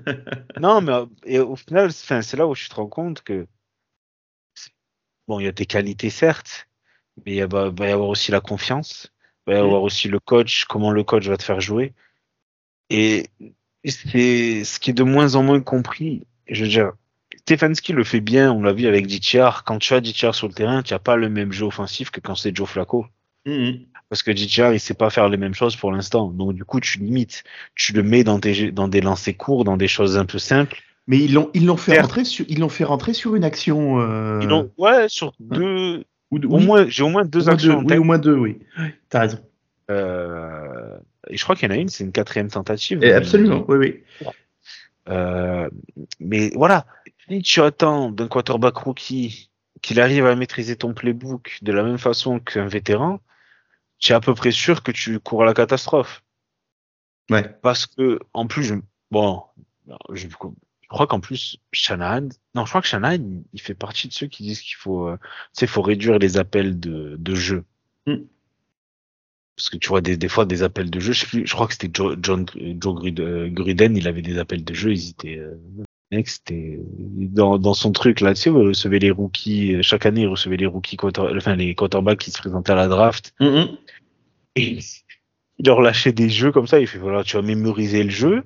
[LAUGHS] non, mais et au final, c'est là où je te rends compte que bon, il y a des qualités certes, mais il va, y avoir aussi la confiance, il va y avoir aussi le coach, comment le coach va te faire jouer. Et c'est ce qui est de moins en moins compris. Je veux dire, Stefanski le fait bien, on l'a vu avec Ditchar. Quand tu as Ditchar sur le terrain, tu n'as pas le même jeu offensif que quand c'est Joe Flacco. Mm-hmm parce que DJR il sait pas faire les mêmes choses pour l'instant. Donc du coup, tu limites, tu le mets dans des dans des lancers courts, dans des choses un peu simples. Mais ils l'ont ils l'ont fait rentrer sur ils l'ont fait rentrer sur une action. Euh... Ils l'ont ouais sur deux ou au moins j'ai au moins deux actions. oui, au moins deux, oui. T'as raison. Euh... Et je crois qu'il y en a une, c'est une quatrième tentative. Et absolument, oui, oui. Euh... Mais voilà, si tu attends d'un quarterback rookie qu'il arrive à maîtriser ton playbook de la même façon qu'un vétéran, tu es à peu près sûr que tu cours à la catastrophe. Ouais. Parce que, en plus, je, bon, je, crois qu'en plus, Shanahan, non, je crois que Shanahan, il fait partie de ceux qui disent qu'il faut, euh, tu sais, faut réduire les appels de, de jeu. Hmm. Parce que tu vois, des, des fois, des appels de jeu, je, sais plus, je crois que c'était John, John, euh, Gruden, il avait des appels de jeu, ils étaient, euh, mec, c'était dans, dans son truc là, tu sais, vous recevez les rookies, chaque année, il recevait les rookies, enfin les quarterbacks qui se présentaient à la draft. Mm-hmm. Et il leur lâchait des jeux comme ça, il fait voilà, tu vas mémoriser le jeu.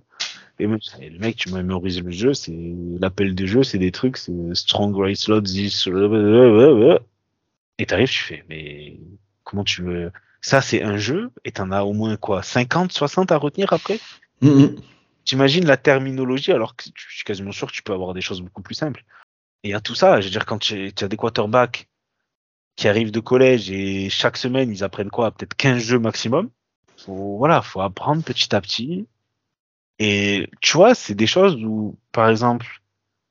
Et le mec, tu mémorises le jeu, c'est l'appel des jeux, c'est des trucs, c'est strong right slot, this, et t'arrives, tu fais, mais comment tu veux, ça c'est un jeu, et t'en as au moins quoi, 50, 60 à retenir après? Mm-hmm. T'imagines la terminologie alors que je suis quasiment sûr que tu peux avoir des choses beaucoup plus simples. Et à tout ça, je veux dire, quand tu, as des quarterbacks qui arrivent de collège et chaque semaine ils apprennent quoi? Peut-être 15 jeux maximum. Faut, voilà, faut apprendre petit à petit. Et tu vois, c'est des choses où, par exemple,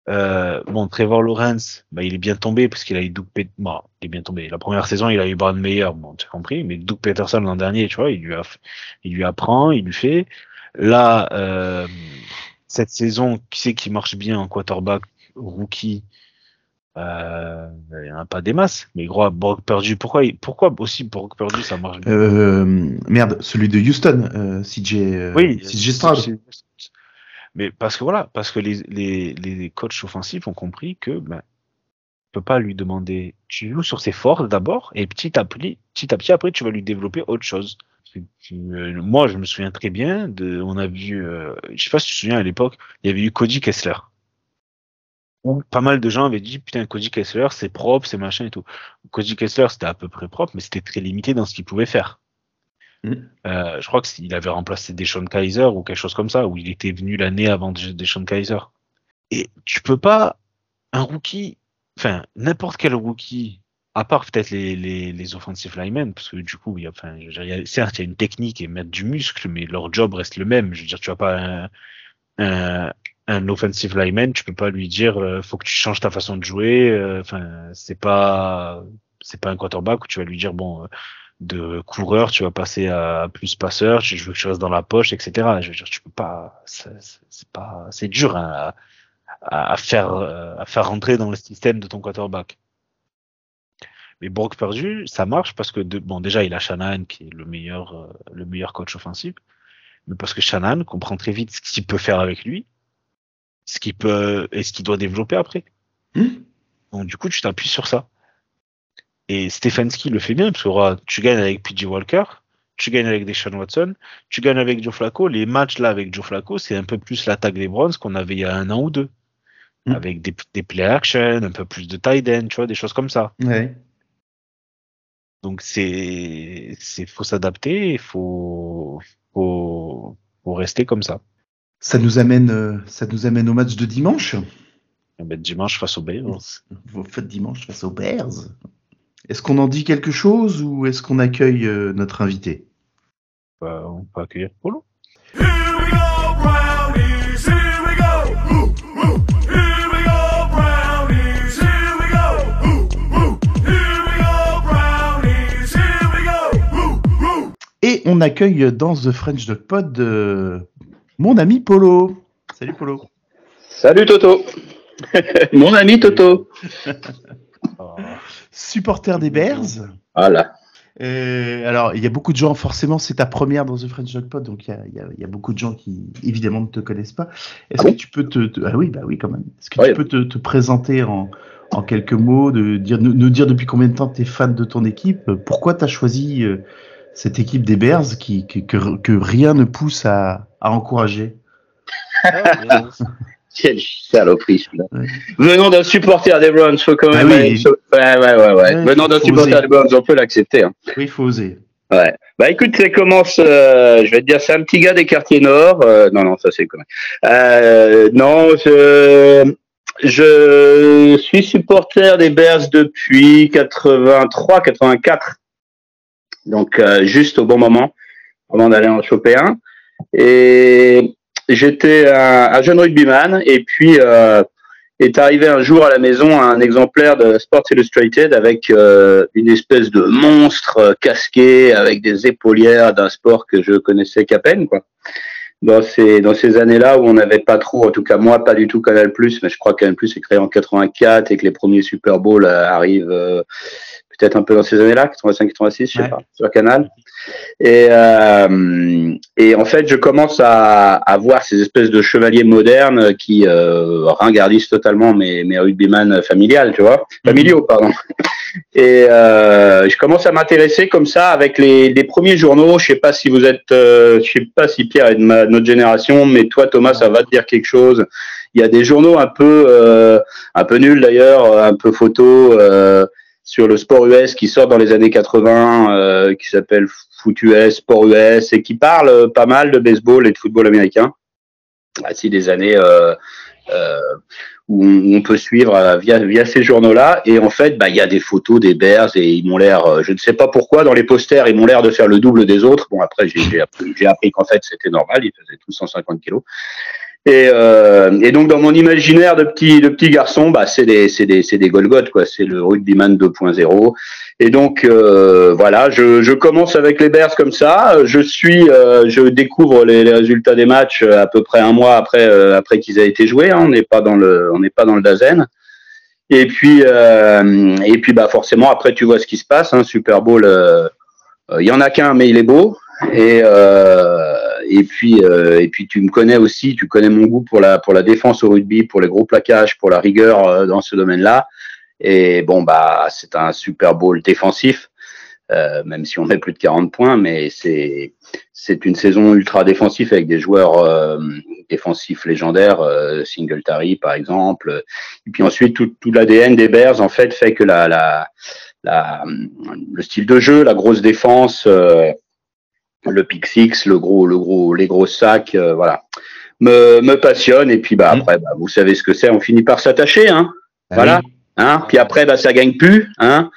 euh, bon, Trevor Lawrence, bah, il est bien tombé parce qu'il a eu Doug Peterson. Bon, il est bien tombé. La première saison, il a eu Brad Meyer, bon, tu as compris. Mais Doug Peterson l'an dernier, tu vois, il lui, a, il lui apprend, il lui fait. Là, euh, cette saison, qui c'est qui marche bien en quarterback rookie euh, Il n'y en a pas des masses. Mais gros, Brock perdu, pourquoi, pourquoi aussi Brock perdu, ça marche bien? Euh, Merde, celui de Houston, euh, CJ, euh, oui, CJ Stroud. Mais parce que voilà, parce que les, les, les coachs offensifs ont compris que ben, peut pas lui demander. Tu joues sur ses forces d'abord, et petit à petit, petit à petit après, tu vas lui développer autre chose. Moi, je me souviens très bien de, on a vu, euh, je sais pas si tu te souviens à l'époque, il y avait eu Cody Kessler. Où pas mal de gens avaient dit, putain, Cody Kessler, c'est propre, c'est machin et tout. Cody Kessler, c'était à peu près propre, mais c'était très limité dans ce qu'il pouvait faire. Mm. Euh, je crois qu'il avait remplacé Deshaun Kaiser ou quelque chose comme ça, où il était venu l'année avant Deshaun Kaiser. Et tu peux pas, un rookie, enfin, n'importe quel rookie à part peut-être les, les, offensive linemen, parce que du coup, il y a, enfin, certes, il y a une technique et mettre du muscle, mais leur job reste le même. Je veux dire, tu vas pas un, un, offensive lineman, tu peux pas lui dire, euh, faut que tu changes ta façon de jouer. Euh, enfin, c'est pas, c'est pas un quarterback où tu vas lui dire, bon, euh, de coureur, tu vas passer à plus passeur, je veux que tu restes dans la poche, etc. Je veux dire, tu peux pas, c'est pas, c'est dur hein, à, à, faire, à faire rentrer dans le système de ton quarterback. Mais Brock perdu, ça marche parce que bon déjà il a Shannon qui est le meilleur euh, le meilleur coach offensif, mais parce que Shannon comprend très vite ce qu'il peut faire avec lui, ce qu'il peut et ce qu'il doit développer après. Hmm. Donc du coup tu t'appuies sur ça. Et Stefanski le fait bien parce que tu gagnes avec PJ Walker, tu gagnes avec Deshaun Watson, tu gagnes avec Joe Flacco. Les matchs là avec Joe Flacco, c'est un peu plus l'attaque des Browns qu'on avait il y a un an ou deux. Hmm. Avec des, des play action, un peu plus de tight end, tu vois, des choses comme ça. Ouais. Donc c'est c'est faut s'adapter, il faut, faut faut rester comme ça. Ça nous amène euh, ça nous amène au match de dimanche. Eh ben, dimanche face aux Bears. Vous faites dimanche face aux Bears. Est-ce qu'on en dit quelque chose ou est-ce qu'on accueille euh, notre invité? Bah, On peut accueillir Polo. Et on accueille dans The French Dog Pod euh, mon ami Polo. Salut Polo. Salut Toto. [LAUGHS] mon ami Toto. [LAUGHS] Supporter des Bears. Voilà. Euh, alors, il y a beaucoup de gens, forcément, c'est ta première dans The French Dog Pod, donc il y, a, beaucoup de gens qui, évidemment, ne te connaissent pas. Est-ce ah que tu peux te, Ah oui, bah oui, quand même. Est-ce que tu peux te, présenter en, quelques mots, de dire, nous, dire depuis combien de temps tu es fan de ton équipe? Pourquoi tu as choisi euh, cette équipe des Bears qui, que, rien ne pousse à, encourager [LAUGHS] Quelle saloperie celui-là. Venant d'un supporter des Browns, faut quand même. Ah oui. ouais, ouais, ouais, ouais. Venant d'un supporter des Browns, on peut l'accepter. Hein. Oui, il faut oser. Ouais. Bah écoute, ça commence. Euh, je vais te dire, c'est un petit gars des quartiers nord. Euh, non, non, ça c'est quand euh, non, je, je suis supporter des Bears depuis 83, 84 donc euh, juste au bon moment, avant d'aller en choper un. Et j'étais un, jeune rugbyman, et puis euh, est arrivé un jour à la maison un exemplaire de Sports Illustrated avec euh, une espèce de monstre casqué avec des épaulières d'un sport que je connaissais qu'à peine, quoi dans ces dans ces années-là où on n'avait pas trop, en tout cas moi pas du tout Canal+, mais je crois que Canal+ est créé en 84 et que les premiers Super Bowl arrivent peut-être un peu dans ces années-là, 85, 86, je sais pas, sur Canal. Et, euh, et en fait, je commence à, à voir ces espèces de chevaliers modernes qui euh, ringardisent totalement mes, mes rugbyman familiales, tu vois, mhm. familiaux, pardon. Et euh, je commence à m'intéresser comme ça avec les, les, premiers journaux. Je sais pas si vous êtes, euh, je sais pas si Pierre est de ma, notre génération, mais toi, Thomas, ça va te dire quelque chose. Il y a des journaux un peu, euh, un peu nuls d'ailleurs, un peu photo. Euh, sur le sport US qui sort dans les années 80, euh, qui s'appelle Foot US, Sport US, et qui parle euh, pas mal de baseball et de football américain. Ainsi des années euh, euh, où, on, peut suivre euh, via, ces journaux-là. Et en fait, bah, il y a des photos des Bears et ils m'ont l'air, je ne sais pas pourquoi, dans les posters, ils m'ont l'air de faire le double des autres. Bon, après, j'ai appris, appris qu'en fait, c'était normal, ils faisaient tous 150 kilos. Et, euh, et, donc dans mon imaginaire de petit de petit garçon, bah c'est des c'est des c'est des Golgoth quoi, c'est le rugbyman 2.0. Et donc euh, voilà, je, je commence avec les Bears comme ça. Je suis, euh, je découvre les, les, résultats des matchs à peu près un mois après euh, après qu'ils aient été joués. Hein. On n'est pas dans le on n'est pas dans le Dazen. Et puis euh, et puis bah forcément après tu vois ce qui se passe. Hein, Super Bowl, il y en a qu'un mais il est beau. Et euh, et puis euh, et puis tu me connais aussi, tu connais mon goût pour la pour la défense au rugby, pour les gros plaquages, pour la rigueur euh, dans ce domaine-là. Et bon bah c'est un Super Bowl défensif, euh, même si on met plus de 40 points, mais c'est c'est une saison ultra défensive avec des joueurs euh, défensifs légendaires, euh, Singletary par exemple. Et puis ensuite tout, tout l'ADN des Bears en fait fait que la, la, la le style de jeu, la grosse défense le pick six, le gros, le gros, les gros sacs, euh, voilà, me, me passionne. Et puis bah mmh. après, bah, vous savez ce que c'est, on finit par s'attacher, hein. Ah voilà. Hein. Puis après, bah ça gagne plus, hein.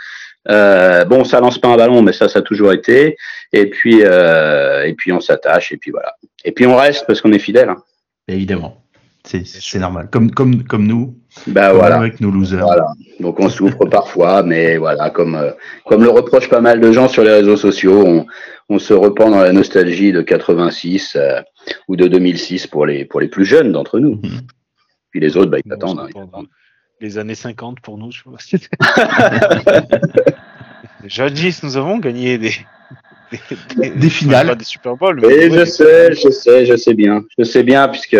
Euh, bon, ça lance pas un ballon, mais ça, ça a toujours été. Et puis, euh, et puis on s'attache, et puis voilà. Et puis on reste parce qu'on est fidèle. Hein. Évidemment. C'est normal. Comme, comme, comme nous. Bah voilà. Avec nos losers. Voilà. Donc on souffre parfois, mais voilà, comme, euh, comme le reproche pas mal de gens sur les réseaux sociaux, on, on se repent dans la nostalgie de 86 euh, ou de 2006 pour les, pour les plus jeunes d'entre nous. Mhm. Puis les autres, bah, ils, attendent, hein, Les années 50 pour nous, je vois. [LAUGHS] Jadis, nous avons gagné des, des, finales. des Super Bowl. oui, je sais, je sais, je sais bien. Je sais bien, puisque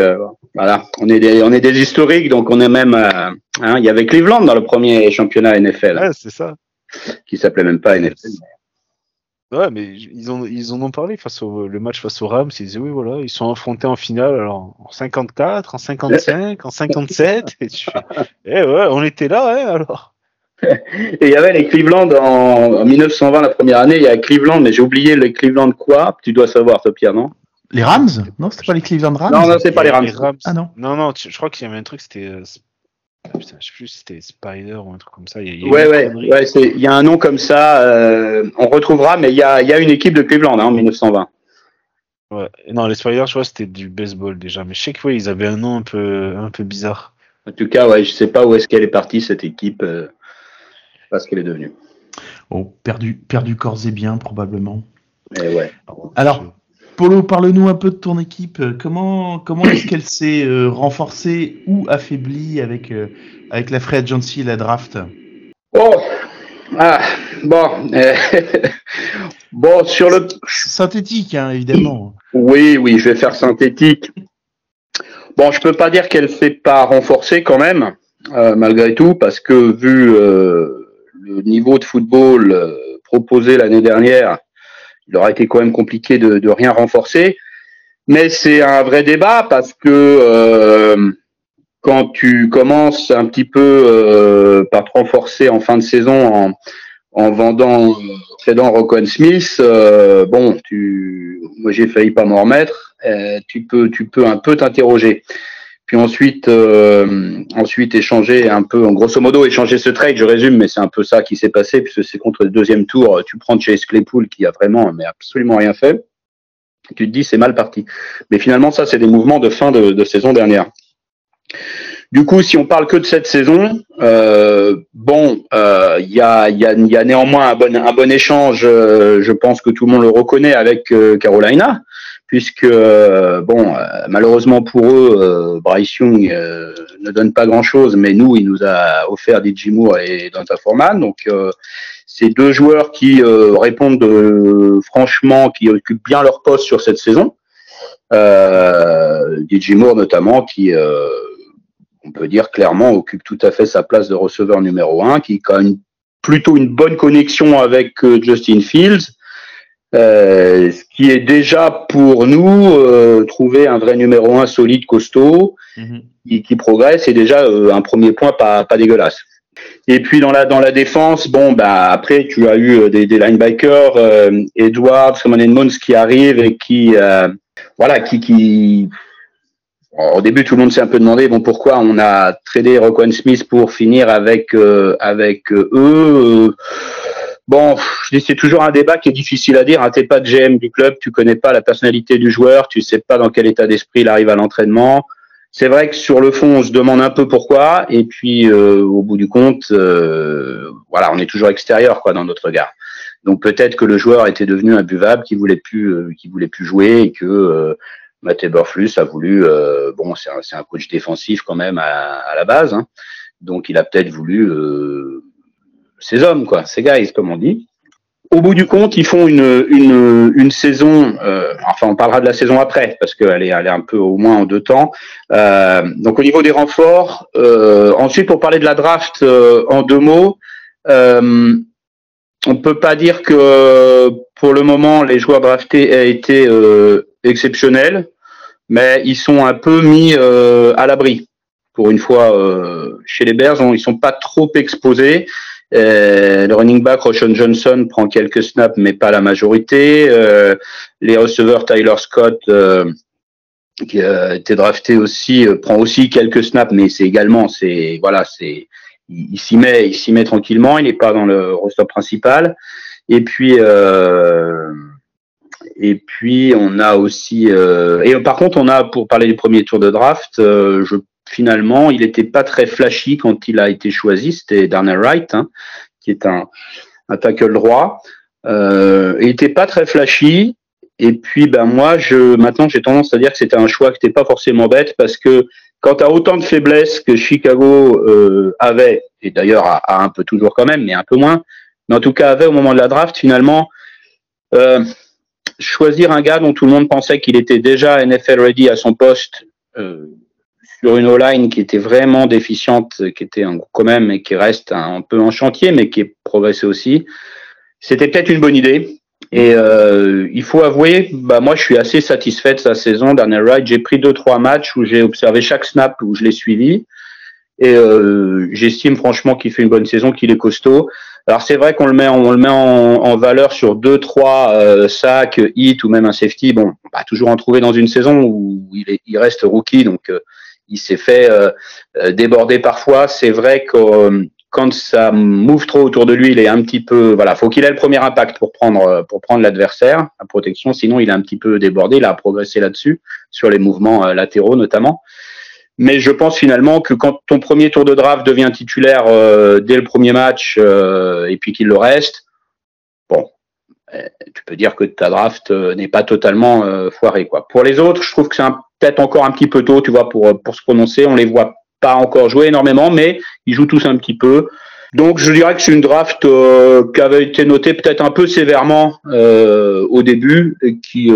voilà, on est des, on est des historiques, donc on est même. Euh, hein, il y avait Cleveland dans le premier championnat NFL. Ouais, c'est ça. Qui s'appelait même pas NFL. Ouais, mais ils, ont, ils en ont parlé face au le match face aux Rams. Ils disaient oui, voilà, ils sont affrontés en finale alors en 54, en 55, en 57. Et tu fais, [LAUGHS] eh ouais, on était là, hein, alors. [LAUGHS] Et il y avait les Cleveland en, 1920, la première année, il y a Cleveland, mais j'ai oublié les Cleveland quoi Tu dois savoir, toi, Pierre, non? Les Rams? Non, c'était pas les Cleveland Rams? Non, non, c'est pas les Rams. Ah non Non, non, je crois qu'il y avait un truc, c'était. Euh, je sais plus si c'était Spider ou un truc comme ça. Il y a, ouais, ouais, ouais il y a un nom comme ça. Euh, on retrouvera, mais il y a, y a, une équipe de Cleveland hein, en 1920. Ouais. Non, les Spiders, je vois, c'était du baseball déjà. Mais je sais que ils avaient un nom un peu, un peu bizarre. En tout cas, ouais, je sais pas où est-ce qu'elle est partie cette équipe. Euh, ce qu'elle est devenue. Oh, perdu, perdu corps et bien, probablement. Eh ouais. Alors, Polo, parle-nous un peu de ton équipe. Comment, comment est-ce qu'elle s'est euh, renforcée ou affaiblie avec, euh, avec la free agency et la draft? Oh, ah, bon, euh, [LAUGHS] bon sur le synthétique, hein, évidemment. Oui, oui, je vais faire synthétique. Bon, je peux pas dire qu'elle s'est pas renforcée quand même, malgré tout, parce que vu le niveau de football euh, proposé l'année dernière, il aurait été quand même compliqué de, rien renforcer. Mais c'est un vrai débat parce que euh, quand tu commences un petit peu euh, par te renforcer en fin de saison en, en vendant, tradant Rocco Smith, bon, tu, moi j'ai failli pas m'en remettre. tu peux, tu peux un peu t'interroger puis ensuite euh, ensuite échanger un peu en grosso modo échanger ce trade je résume mais c'est un peu ça qui s'est passé puisque c'est contre le deuxième tour tu prends Chase Claypool qui a vraiment mais absolument rien fait. Tu te dis c'est mal parti. Mais finalement ça c'est des mouvements de fin de, saison dernière. Du coup, si on parle que de cette saison, euh, bon, euh, il y, a, néanmoins un bon échange, je pense que tout le monde le reconnaît avec Carolina, puisque euh, bon, euh, malheureusement pour eux, euh, Bryce Young ne donne pas grand-chose, mais nous, il nous a offert des Moore et Danta Foreman, donc c'est deux joueurs qui répondent franchement, qui occupent bien leur poste sur cette saison. Euh, DJ Moore notamment, qui on peut dire clairement occupe tout à fait sa place de receveur numéro un, qui a une, plutôt une bonne connexion avec Justin Fields. Qui est déjà pour nous euh, trouver un vrai numéro un solide, costaud, mhm. qui, progresse, c'est déjà euh, un premier point pas, pas dégueulasse. Et puis dans la dans la défense, bon bah après tu as eu des, des linebackers, Edwards, Simon Edmonds qui arrivent et qui voilà qui qui au début tout le monde s'est un peu demandé bon pourquoi on a tradé Roquan Smith pour finir avec avec eux Bon, c'est toujours un débat qui est difficile à dire. Hein. T'es pas de GM du club, tu connais pas la personnalité du joueur, tu sais pas dans quel état d'esprit il arrive à l'entraînement. C'est vrai que sur le fond, on se demande un peu pourquoi, et puis euh, au bout du compte, euh, voilà, on est toujours extérieur quoi dans notre regard. Donc peut-être que le joueur était devenu imbuvable, qu'il voulait plus, euh, qu'il voulait plus jouer, et que Matt Eberflus a voulu, bon, c'est un, un, coach défensif quand même à, à la base, hein. donc il a peut-être voulu ces hommes, quoi, ces guys, comme on dit. Au bout du compte, ils font une, une, une saison, euh, enfin on parlera de la saison après, parce qu'elle est, elle est un peu au moins en deux temps. Euh, donc au niveau des renforts, euh, ensuite pour parler de la draft en deux mots, on peut pas dire que pour le moment les joueurs draftés aient été exceptionnels, mais ils sont un peu mis à l'abri. Pour une fois, chez les Bears, ils sont pas trop exposés. Euh, le running back Roshan Johnson prend quelques snaps, mais pas la majorité. Euh, les receveurs Tyler Scott, euh, qui a été drafté aussi, prend aussi quelques snaps, mais c'est également, c'est voilà, c'est il, s'y met, il s'y met tranquillement. Il n'est pas dans le roster principal. Et puis et puis on a aussi et par contre on a pour parler du premier tour de draft, je finalement, il n'était pas très flashy quand il a été choisi. C'était Darnell Wright, hein, qui est un, un tackle droit. Euh, il n'était pas très flashy. Et puis, ben moi, je maintenant, j'ai tendance à dire que c'était un choix qui n'était pas forcément bête parce que quand tu as autant de faiblesses que Chicago euh, avait, et d'ailleurs a, un peu toujours quand même, mais un peu moins, mais en tout cas avait au moment de la draft, finalement, euh, choisir un gars dont tout le monde pensait qu'il était déjà NFL ready à son poste euh, sur une O-line qui était vraiment déficiente, qui était quand même et qui reste un, peu en chantier, mais qui est progressé aussi. C'était peut-être une bonne idée. Et euh, il faut avouer, bah moi je suis assez satisfait de sa saison. Daniel Wright, j'ai pris deux trois matchs où j'ai observé chaque snap où je l'ai suivi. Et euh, j'estime franchement qu'il fait une bonne saison, qu'il est costaud. Alors c'est vrai qu'on le met, on le met en, valeur sur deux, trois euh, sacs, hit ou même un safety. Bon, on va toujours en trouver dans une saison où il, est, il reste rookie, donc euh, il s'est fait euh, euh, déborder parfois. C'est vrai que quand ça move trop autour de lui, il est un petit peu, voilà, faut qu'il ait le premier impact pour prendre pour prendre l'adversaire à protection. Sinon, il est un petit peu débordé. Il a progressé là-dessus sur les mouvements latéraux notamment. Mais je pense finalement que quand ton premier tour de draft devient titulaire euh, dès le premier match euh, et puis qu'il le reste, bon, euh, tu peux dire que ta draft n'est pas totalement foirée. Quoi. Pour les autres, je trouve que c'est peut-être encore un petit peu tôt, tu vois, pour, pour se prononcer. On les voit pas encore jouer énormément, mais ils jouent tous un petit peu. Donc je dirais que c'est une draft qui avait été notée peut-être un peu sévèrement au début et qui,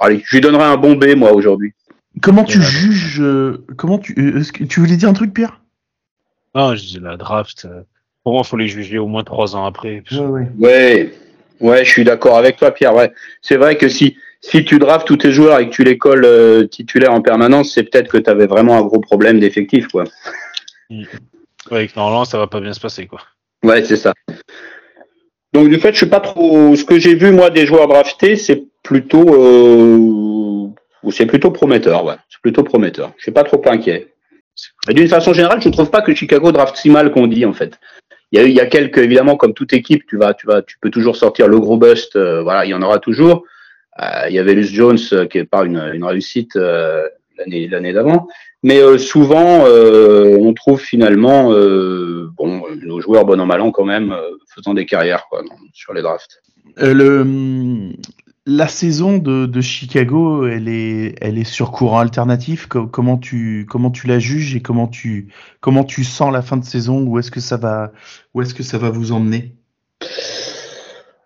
allez, je lui donnerais un bon B moi aujourd'hui. Comment tu juges euh, Comment tu euh, que tu voulais dire un truc, Pierre? Non, je dis la draft. Euh, pour moi, il faut les juger au moins trois ans après. Ouais, ouais. ouais, je suis d'accord avec toi, Pierre. Ouais, c'est vrai que si si tu drafts tous tes joueurs et que tu les colles titulaires en permanence, c'est peut-être que tu avais vraiment un gros problème d'effectif, quoi. Mm. Ouais, normalement, ça va pas bien se passer, quoi. Ouais, c'est ça. Donc du fait, je suis pas trop. Ce que j'ai vu moi des joueurs draftés, c'est plutôt c'est plutôt prometteur, ouais. C'est plutôt prometteur. Je suis pas trop inquiet. D'une façon générale, je ne trouve pas que Chicago draft si mal qu'on dit en fait. Il y a, il y a quelques, évidemment, comme toute équipe, tu vas, tu vas, tu peux toujours sortir le gros bust. Euh, voilà, il y en aura toujours. Euh, il y avait Luce Jones euh, qui est pas une, réussite l'année l'année d'avant, mais souvent on trouve finalement bon nos joueurs bon an mal an quand même faisant des carrières quoi sur les drafts. la saison de, Chicago, elle est, elle est sur courant alternatif. comment tu, comment tu la juges et comment tu, comment tu sens la fin de saison? Où est-ce que où est-ce que ça va vous emmener?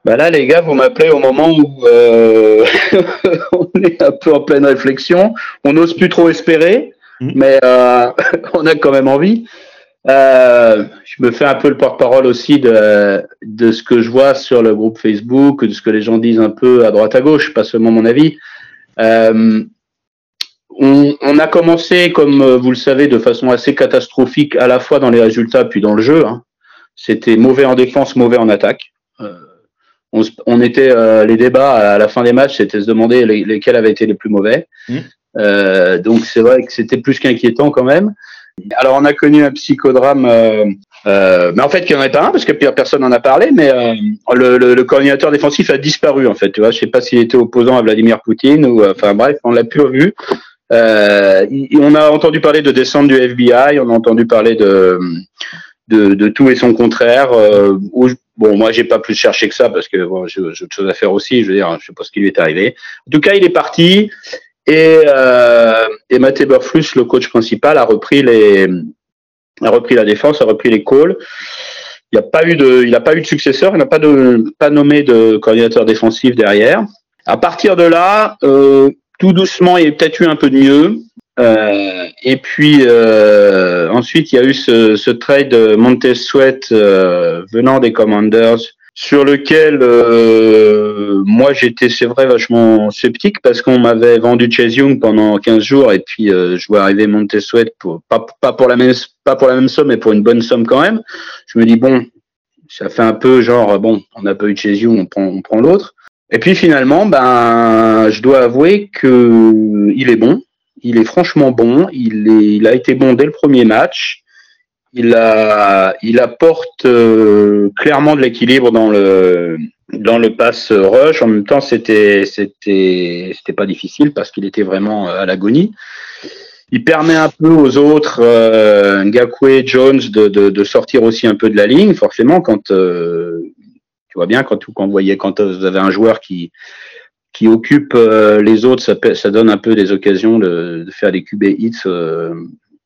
Bah là, les gars, vous m'appelez au moment où euh, [LAUGHS] on est un peu en pleine réflexion. On n'ose plus trop espérer, mmh. mais euh, [LAUGHS] on a quand même envie. Euh, je me fais un peu le porte-parole aussi de, de ce que je vois sur le groupe Facebook, de ce que les gens disent un peu à droite à gauche, pas seulement mon avis. Euh, on, on, a commencé, comme vous le savez, de façon assez catastrophique, à la fois dans les résultats puis dans le jeu. Hein. C'était mauvais en défense, mauvais en attaque. Euh, on, on, était euh, les débats à la fin des matchs, c'était se demander lesquels avaient été les plus mauvais. Mmh. Euh, donc c'est vrai que c'était plus qu'inquiétant quand même. Alors on a connu un psychodrame, euh, euh, mais en fait il n'y en a pas un parce que personne n'en a parlé, mais euh, le, le, coordinateur défensif a disparu en fait. Tu vois, je sais pas s'il était opposant à Vladimir Poutine ou, enfin bref, on l'a plus revu. on a entendu parler de descente du FBI, on a entendu parler de de, de tout et son contraire. bon, moi j'ai pas plus cherché que ça parce que bon, j'ai autre chose à faire aussi. Je veux dire, je sais pas ce qui lui est arrivé. En tout cas, il est parti. Et, euh, et le coach principal, a repris les, a repris la défense, a repris les calls. Il n'a pas eu de, il n'a pas eu de successeur, il n'a pas de, pas nommé de coordinateur défensif derrière. À partir de là, euh, tout doucement, il a peut-être eu un peu de mieux. Euh, et puis euh, ensuite, il y a eu ce, ce trade Montez Sweat euh, venant des Commanders sur lequel euh, moi j'étais c'est vrai vachement sceptique parce qu'on m'avait vendu Chase Young pendant 15 jours et puis euh, je vois arriver Montessuet pour pas, pas pour la même pas pour la même somme mais pour une bonne somme quand même. Je me dis bon, ça fait un peu genre bon, on n'a pas eu Chase Young, on prend on prend l'autre. Et puis finalement ben je dois avouer que il est bon, il est franchement bon, il a été bon dès le premier match il, apporte euh, clairement de l'équilibre dans le dans le pass rush. En même temps, c'était c'était pas difficile parce qu'il était vraiment à l'agonie. Il permet un peu aux autres, euh, Ngakwe, Jones, de, de, de, sortir aussi un peu de la ligne. Forcément, quand euh, tu vois bien quand quand vous voyez quand vous avez un joueur qui qui occupe euh, les autres, ça, donne un peu des occasions de, faire des QB hits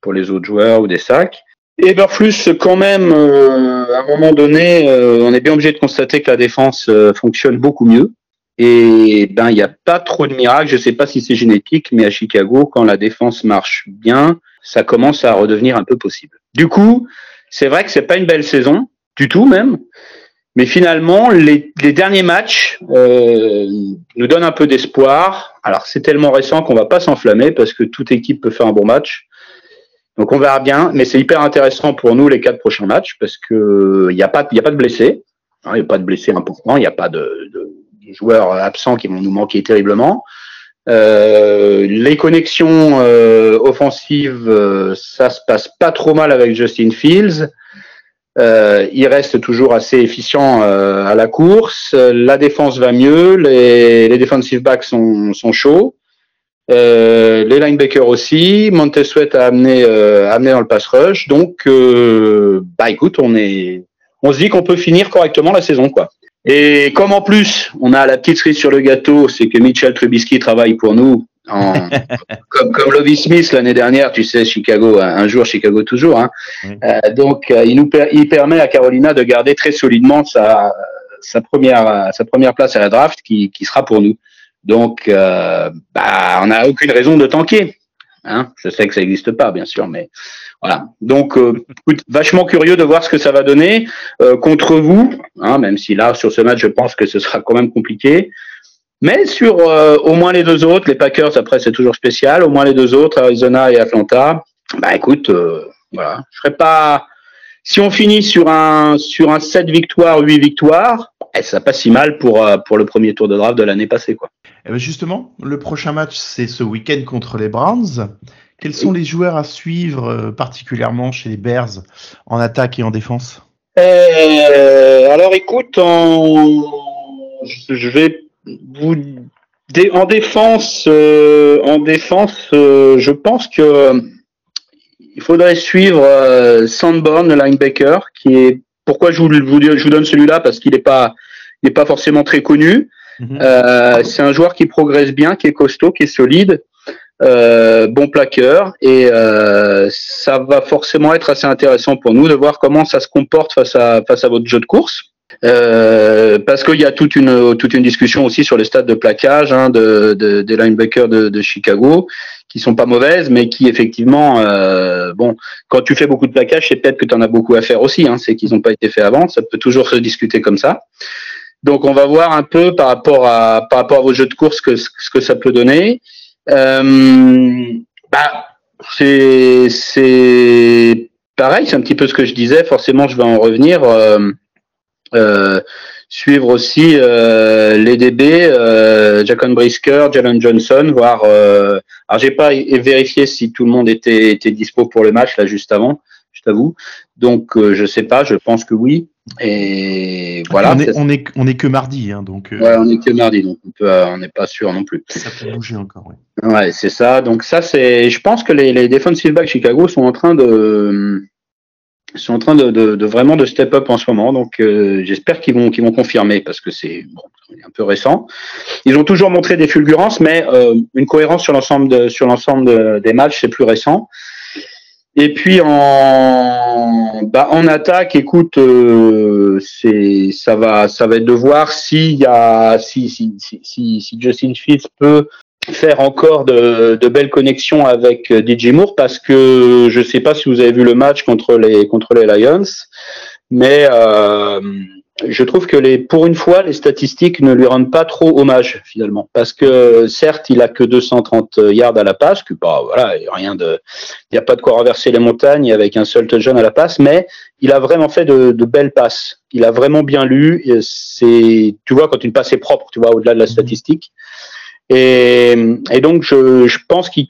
pour les autres joueurs ou des sacs. Eberflus, quand même, à un moment donné, on est bien obligé de constater que la défense fonctionne beaucoup mieux. Et ben, il n'y a pas trop de miracles. Je ne sais pas si c'est génétique, mais à Chicago, quand la défense marche bien, ça commence à redevenir un peu possible. Du coup, c'est vrai que c'est pas une belle saison du tout même, mais finalement les, les derniers matchs euh, nous donnent un peu d'espoir. Alors c'est tellement récent qu'on va pas s'enflammer parce que toute équipe peut faire un bon match. Donc on verra bien, mais c'est hyper intéressant pour nous les quatre prochains matchs parce que il n'y a pas a pas de blessés, hein, il n'y a pas de blessés importants, il n'y a pas de, de joueurs absents qui vont nous manquer terriblement. Euh, les connexions euh, offensives, euh, ça se passe pas trop mal avec Justin Fields. Euh, il reste toujours assez efficient euh, à la course. La défense va mieux. Les, les defensive backs sont, sont chauds. les linebackers aussi. Montez a amené, amené dans le pass rush. Donc, bah écoute, on est, on se dit qu'on peut finir correctement la saison, quoi. Et comme en plus, on a la petite cerise sur le gâteau, c'est que Mitchell Trubisky travaille pour nous. En, [LAUGHS] comme, comme Lovie Smith l'année dernière, tu sais, Chicago, un jour, Chicago toujours. Hein. Euh, donc, euh, il nous il permet à Carolina de garder très solidement sa, sa première, sa première place à la draft, qui, qui sera pour nous. Donc, euh, bah, on n'a aucune raison de tanker. Hein. Je sais que ça n'existe pas, bien sûr, mais voilà. Donc, euh, vachement curieux de voir ce que ça va donner euh, contre vous, hein, même si là, sur ce match, je pense que ce sera quand même compliqué. Mais sur euh, au moins les deux autres, les Packers, après, c'est toujours spécial. Au moins les deux autres, Arizona et Atlanta. Bah, écoute, voilà. Je serais pas. Si on finit sur un sur un 7 victoires, 8 victoires, eh, ça pas si mal pour pour le premier tour de draft de l'année passée, quoi. Eh ben, justement, le prochain match, c'est ce week-end contre les Browns. Quels sont les joueurs à suivre euh, particulièrement chez les Bears en attaque et en défense? Euh, Alors écoute, je vais vous en défense, euh, en défense, je pense que il faudrait suivre Sandborn, le linebacker, qui est pourquoi je vous, je vous donne celui-là parce qu'il n'est pas, il pas forcément très connu. Mhm. c'est un joueur qui progresse bien, qui est costaud, qui est solide. Euh, bon plaqueur et euh, ça va forcément être assez intéressant pour nous de voir comment ça se comporte face à face à votre jeu de course. Euh, parce qu'il y a toute une toute une discussion aussi sur les stades de plaquage hein, de, de, des linebackers de, de, Chicago qui sont pas mauvaises mais qui effectivement euh, bon quand tu fais beaucoup de plaquage c'est peut-être que tu en as beaucoup à faire aussi hein, c'est qu'ils n'ont pas été faits avant ça peut toujours se discuter comme ça donc on va voir un peu par rapport à par rapport à vos jeux de course que, ce que ça peut donner euh, bah, c'est c'est pareil, c'est un petit peu ce que je disais. Forcément, je vais en revenir. Euh, euh, suivre aussi euh, les DB, euh, Jacon Brisker, Jalen Johnson, voir. Euh, alors j'ai pas vérifié si tout le monde était, était dispo pour le match là juste avant, je t'avoue. Donc euh, je sais pas, je pense que oui. Et voilà. On est, on est, on est que mardi, hein, donc. Ouais, on est que mardi, donc on peut, on n'est pas sûr non plus. Ça peut bouger encore, ouais. Ouais, c'est ça. Donc ça, c'est, je pense que les, les defensive backs Chicago sont en train de, sont en train de, de, de vraiment de step up en ce moment. Donc euh, j'espère qu'ils vont, qu'ils vont confirmer parce que c'est bon, un peu récent. Ils ont toujours montré des fulgurances, mais euh, une cohérence sur l'ensemble de, sur l'ensemble des matchs, c'est plus récent. Et puis en bah, en attaque, écoute, euh, c'est ça va ça va être de voir s'il y a si si, si si Justin Fields peut faire encore de, de belles connexions avec euh, DJ Moore parce que je sais pas si vous avez vu le match contre les contre les Lions, mais euh, je trouve que les, pour une fois, les statistiques ne lui rendent pas trop hommage finalement, parce que certes, il a que 230 yards à la passe, que bah voilà, il y a rien de, il y a pas de quoi renverser les montagnes avec un seul touchdown à la passe, mais il a vraiment fait de, de belles passes. Il a vraiment bien lu. C'est, tu vois, quand une passe est propre, tu vois, au-delà de la statistique. Et, et donc, je, je pense qu'il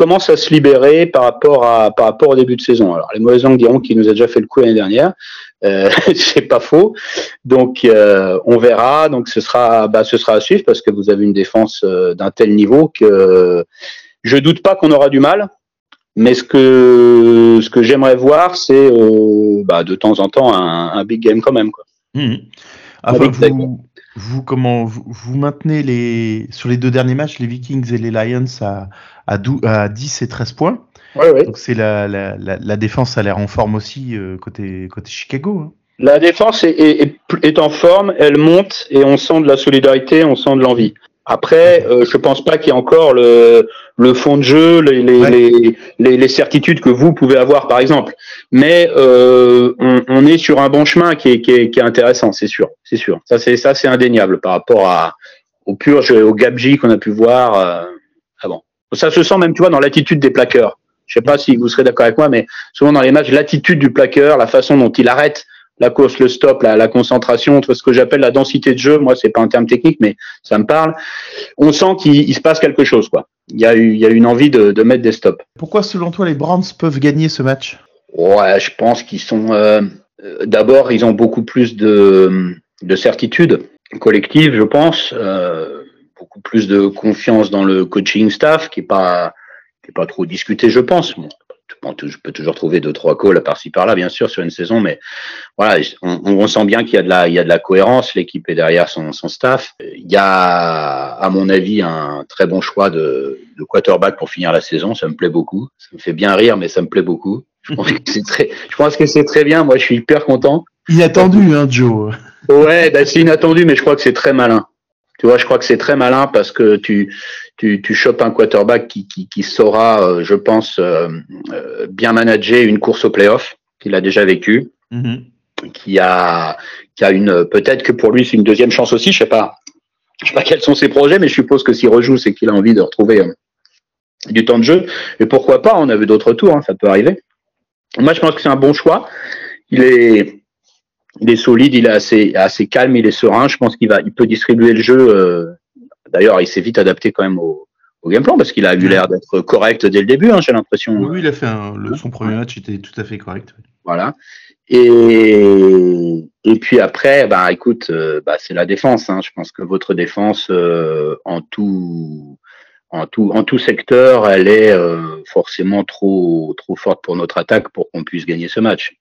commence à se libérer par rapport à par rapport au début de saison. Alors les mauvaises langues diront qu'il nous a déjà fait le coup l'année dernière, euh, [LAUGHS] c'est pas faux. Donc euh, on verra. Donc ce sera bah, ce sera à suivre parce que vous avez une défense euh, d'un tel niveau que je doute pas qu'on aura du mal. Mais ce que ce que j'aimerais voir, c'est bah, de temps en temps un, un, big game quand même quoi. Mmh. vous, vous, comment vous, vous, maintenez les sur les deux derniers matchs les Vikings et les Lions à à, 10 et 13 points. Donc c'est la, la, la, défense a l'air en forme aussi côté, côté Chicago. Hein. La défense est, est, est, en forme, elle monte et on sent de la solidarité, on sent de l'envie. Après, euh, je pense pas qu'il y ait encore le, le fond de jeu, les, les, les, les, certitudes que vous pouvez avoir, par exemple. Mais euh, on, on, est sur un bon chemin qui est, qui est, qui est intéressant, c'est sûr, c'est sûr. Ça, c'est ça, c'est indéniable par rapport à au pur, au gabegie qu'on a pu voir euh, avant. Ça se sent même, tu vois, dans l'attitude des plaqueurs. Je sais pas si vous serez d'accord avec moi, mais souvent dans les matchs, l'attitude du plaqueur, la façon dont il arrête la course, le stop, la, la concentration, ce que j'appelle la densité de jeu. Moi, c'est pas un terme technique, mais ça me parle. On sent qu'il se passe quelque chose, quoi. Il y a eu, il y a une envie de, de, mettre des stops. Pourquoi, selon toi, les Browns peuvent gagner ce match? Ouais, je pense qu'ils sont. Euh, D'abord, ils ont beaucoup plus de, de certitude collective, je pense. Euh, beaucoup plus de confiance dans le coaching staff, qui est pas, qui est pas trop discuté, je pense. Bon, je peux toujours trouver deux trois calls par-ci par-là, bien sûr, sur une saison, mais voilà, on, on sent bien qu'il y a de la, il y a de la cohérence. L'équipe est derrière son, son staff. Il y a, à mon avis, un très bon choix de, de quarterback pour finir la saison. Ça me plaît beaucoup. Ça me fait bien rire, mais ça me plaît beaucoup. Je pense que c'est très, je pense que c'est très bien. Moi, je suis hyper content. Inattendu, hein, Joe. Ouais, bah, c'est inattendu, mais je crois que c'est très malin. Tu vois, je crois que c'est très malin parce que tu, tu, tu chopes un quarterback qui, qui, qui saura, euh, je pense, euh, euh, bien manager une course au playoff, qu'il a déjà vécu, mm-hmm. qui a, qui a une, peut-être que pour lui c'est une deuxième chance aussi, je sais pas, je sais pas quels sont ses projets, mais je suppose que s'il rejoue, c'est qu'il a envie de retrouver du temps de jeu. Et pourquoi pas On a vu d'autres tours, hein, ça peut arriver. Moi, je pense que c'est un bon choix. Il est, il est solide, il est assez, assez calme, il est serein. Je pense qu'il va, il peut distribuer le jeu. Euh, d'ailleurs, il s'est vite adapté quand même au, au game plan parce qu'il a eu l'air d'être correct dès le début. Hein, J'ai l'impression. Oui, il a fait un, le, son premier match était tout à fait correct. Voilà. Et, et puis après, bah écoute, euh, bah, c'est la défense. Hein. Je pense que votre défense euh, en tout, en tout, en tout secteur, elle est forcément trop, trop forte pour notre attaque pour qu'on puisse gagner ce match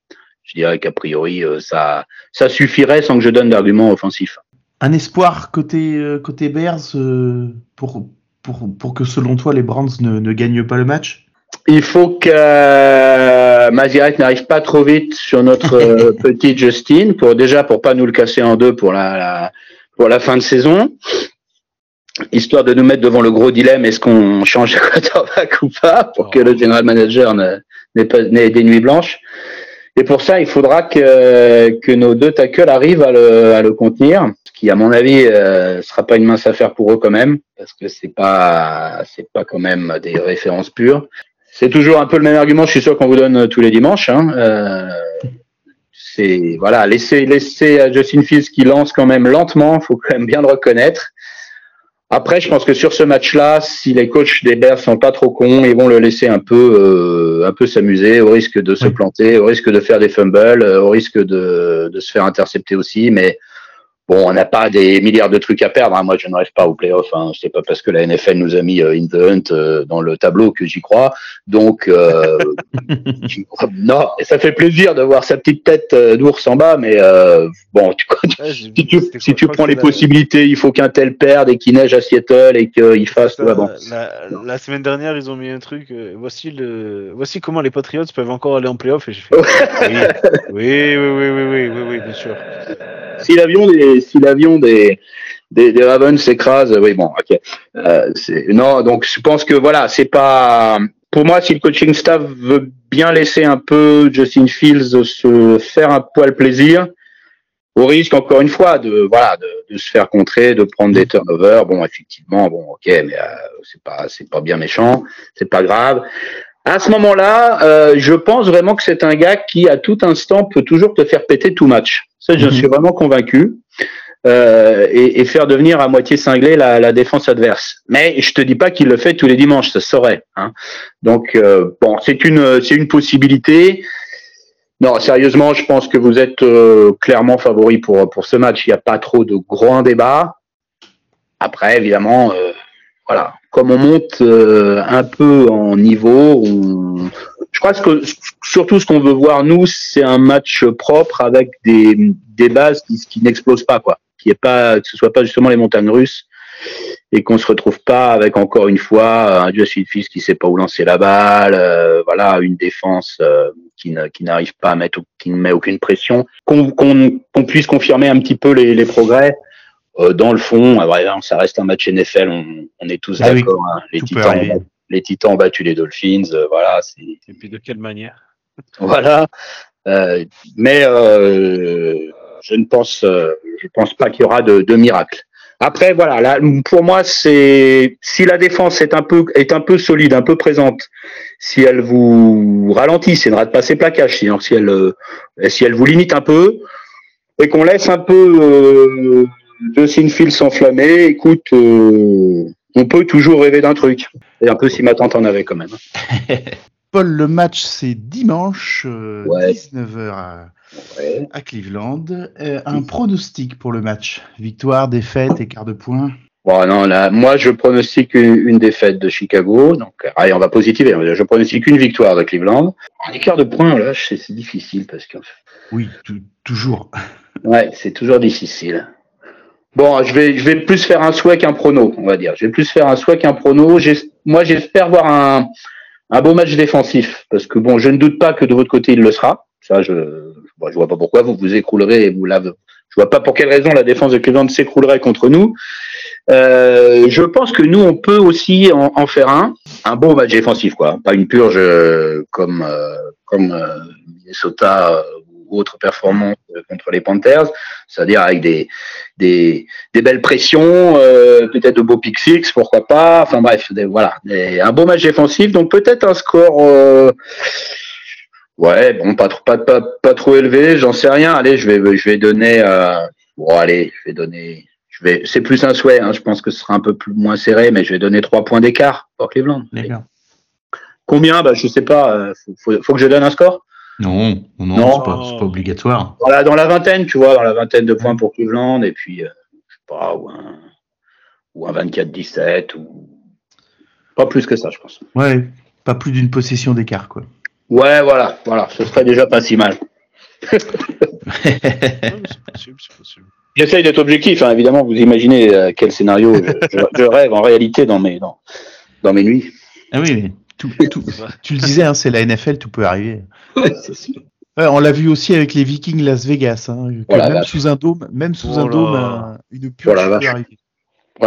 je dirais qu'a priori, euh, ça, ça suffirait sans que je donne d'arguments offensifs. Un espoir côté, euh, côté Bears euh, pour, pour, pour que selon toi les Browns ne, ne gagnent pas le match? Il faut que Maziret n'arrive pas trop vite sur notre [LAUGHS] petit Justin pour déjà pour pas nous le casser en deux pour la, pour la fin de saison, histoire de nous mettre devant le gros dilemme est-ce qu'on change de quarterback ou pas pour que le general manager n'ait pas n'ait des nuits blanches? Et pour ça, il faudra que, que nos deux tackles arrivent à le, à le contenir, qui, à mon avis, euh, sera pas une mince affaire pour eux quand même, parce que c'est pas, c'est pas quand même des références pures. C'est toujours un peu le même argument. Je suis sûr qu'on vous donne tous les dimanches. Hein. Euh, c'est voilà, laisser laisser Justin Fields qui lance quand même lentement. Faut quand même bien le reconnaître. Après, je pense que sur ce match-là, si les coachs des Bears sont pas trop cons, ils vont le laisser un peu, euh, un peu s'amuser, au risque de se planter, au risque de faire des fumbles, euh, au risque de, de se faire intercepter aussi. Mais Bon, on n'a pas des milliards de trucs à perdre. Hein. Moi, je ne rêve pas au playoff. Hein. C'est pas parce que la NFL nous a mis euh, in the hunt euh, dans le tableau que j'y crois. Donc, euh, [LAUGHS] non, et ça fait plaisir de voir sa petite tête d'ours en bas. Mais bon, tu, si tu, si tu prends les possibilités, il faut qu'un tel perde et qu'il neige à Seattle et qu'il fasse. Ça, bon. la, la, semaine dernière, ils ont mis un truc. voici le, voici comment les Patriots peuvent encore aller en playoff. Et j'ai fait. oui, oui, oui, oui, oui, oui, oui, bien sûr si l'avion des, si l'avion des, des, des Ravens s'écrase, oui, bon, ok. Euh, non, donc je pense que voilà, c'est pas. Pour moi, si le coaching staff veut bien laisser un peu Justin Fields se faire un poil plaisir, au risque encore une fois de voilà de, de se faire contrer, de prendre des turnovers. Bon, effectivement, bon, ok, mais euh, c'est pas c'est pas bien méchant, c'est pas grave. À ce moment-là, euh, je pense vraiment que c'est un gars qui, à tout instant, peut toujours te faire péter tout match. Ça, je mhm. suis vraiment convaincu. Euh, et, et, faire devenir à moitié cinglé la, la, défense adverse. Mais je te dis pas qu'il le fait tous les dimanches, ça saurait. Hein. Donc euh, bon, c'est une c'est une possibilité. Non, sérieusement, je pense que vous êtes euh, clairement favori pour pour ce match. Il n'y a pas trop de grands débats. Après, évidemment, euh, voilà, comme on monte euh, un peu en niveau, on, je crois que surtout ce qu'on veut voir nous, c'est un match propre avec des, des bases qui, qui n'explosent pas, quoi. Qui est pas, que ce soit pas justement les montagnes russes et qu'on se retrouve pas avec encore une fois un Justin Fields qui sait pas où lancer la balle, euh, voilà, une défense euh, qui, n'arrive pas à mettre, qui ne met aucune pression, qu'on qu'on puisse confirmer un petit peu les, les progrès. Euh, dans le fond, ça reste un match NFL, on, on est tous ah d'accord. hein. les, titans, les Titans ont battu les Dolphins, voilà. Et puis de quelle manière? [LAUGHS] Voilà. mais je ne pense, je pense pas qu'il y aura de, de miracle. Après, voilà, là, pour moi, c'est si la défense est un peu est un peu solide, un peu présente, si elle vous ralentit, c'est de passer plaquage. Sinon, si elle euh, si elle vous limite un peu et qu'on laisse un peu euh, de Sinfield s'enflammer, écoute, euh, on peut toujours rêver d'un truc. Et un peu si ma tante en avait quand même. [LAUGHS] Paul, le match c'est dimanche, 19h à à Cleveland. Euh, un pronostic pour le match? Victoire, défaite, écart de points? Bon, non, là, moi, je pronostique une, défaite de Chicago. Donc, allez, on va positiver. Je pronostique une victoire de Cleveland. Un écart de points, là, c'est difficile parce que. Oui, toujours. Ouais, c'est toujours difficile. Bon, je vais, je vais plus faire un souhait qu'un prono, on va dire. Je vais plus faire un souhait qu'un prono. Moi, j'espère voir un, un beau match défensif parce que bon, je ne doute pas que de votre côté, il le sera. Ça, je, Bon, je vois pas pourquoi vous vous écroulerez et vous la... Je vois pas pour quelle raison la défense de Cleveland s'écroulerait contre nous. Euh, je pense que nous, on peut aussi en, faire un, un bon match défensif, quoi. Pas une purge euh, comme euh, comme Minnesota ou autre performance contre les Panthers, c'est-à-dire avec des des, des belles pressions, peut-être de beaux pick six, pourquoi pas. Enfin bref, voilà, un bon match défensif. Donc peut-être un score Ouais, bon, pas trop, pas, pas, pas trop élevé, j'en sais rien. Allez, je vais, je vais donner. Euh... Bon, allez, je vais donner. Je vais. C'est plus un souhait. Hein, je pense que ce sera un peu plus moins serré, mais je vais donner trois points d'écart pour Cleveland. Combien? Bah, je sais pas. Euh, faut, faut, que je donne un score? Non, non, non. c'est pas, pas, obligatoire. Voilà, dans la vingtaine, tu vois, dans la vingtaine de points pour Cleveland, et puis, euh, je sais pas, ou un, ou un 24-17, ou pas plus que ça, je pense. Ouais, pas plus d'une possession d'écart, quoi. Ouais, voilà, voilà, ce serait déjà pas si mal. J'essaye d'être objectif, hein, évidemment. Vous imaginez euh, quel scénario je, rêve en réalité dans mes, dans, dans mes nuits. Ah oui, mais tout, tout, tu le disais, hein, c'est la NFL, tout peut arriver. on l'a vu aussi avec les Vikings Las Vegas. Hein, même, sous un dôme, même sous un dôme, une pure peut arriver.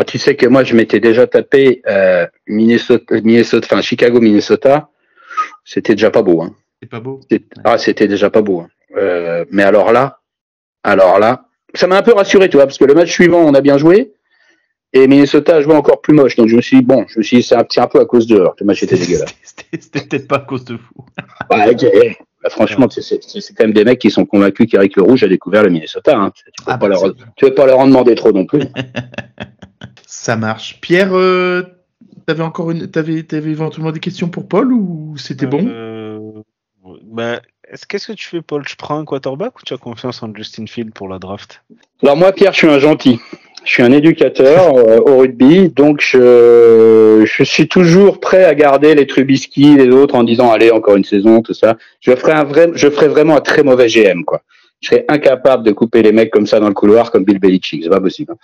tu sais que moi, je m'étais déjà tapé euh, Minnesota, Minnesota, enfin Chicago, Minnesota c'était déjà pas beau. Hein. Pas beau. Ah, c'était déjà pas beau. Hein. Euh, mais alors là, alors là, ça m'a un peu rassuré, tu vois, parce que le match suivant, on a bien joué. Et Minnesota a joué encore plus moche. Donc je me suis dit, bon, je me suis dit, c'est un, un, peu à cause de Le match était dégueulasse. C'était peut-être pas à cause de vous. bah, [LAUGHS] bah, franchement, c'est quand même des mecs qui sont convaincus qu'Eric Le Rouge a découvert le Minnesota. Hein. Tu ne ah, bah, veux pas leur en demander trop non plus. [LAUGHS] ça marche. Pierre, euh, T'avais encore une, t'avais, t'avais éventuellement des questions pour Paul ou c'était bon? Euh, bah, Qu'est-ce que tu fais, Paul? Tu prends un quarterback ou tu as confiance en Justin Field pour la draft? Alors moi, Pierre, je suis un gentil. Je suis un éducateur euh, au rugby, donc je, je suis toujours prêt à garder les Trubisky les autres en disant allez encore une saison, tout ça. Je ferai un vrai, je ferai vraiment un très mauvais GM quoi. Je serais incapable de couper les mecs comme ça dans le couloir comme Bill Belichick, c'est pas possible.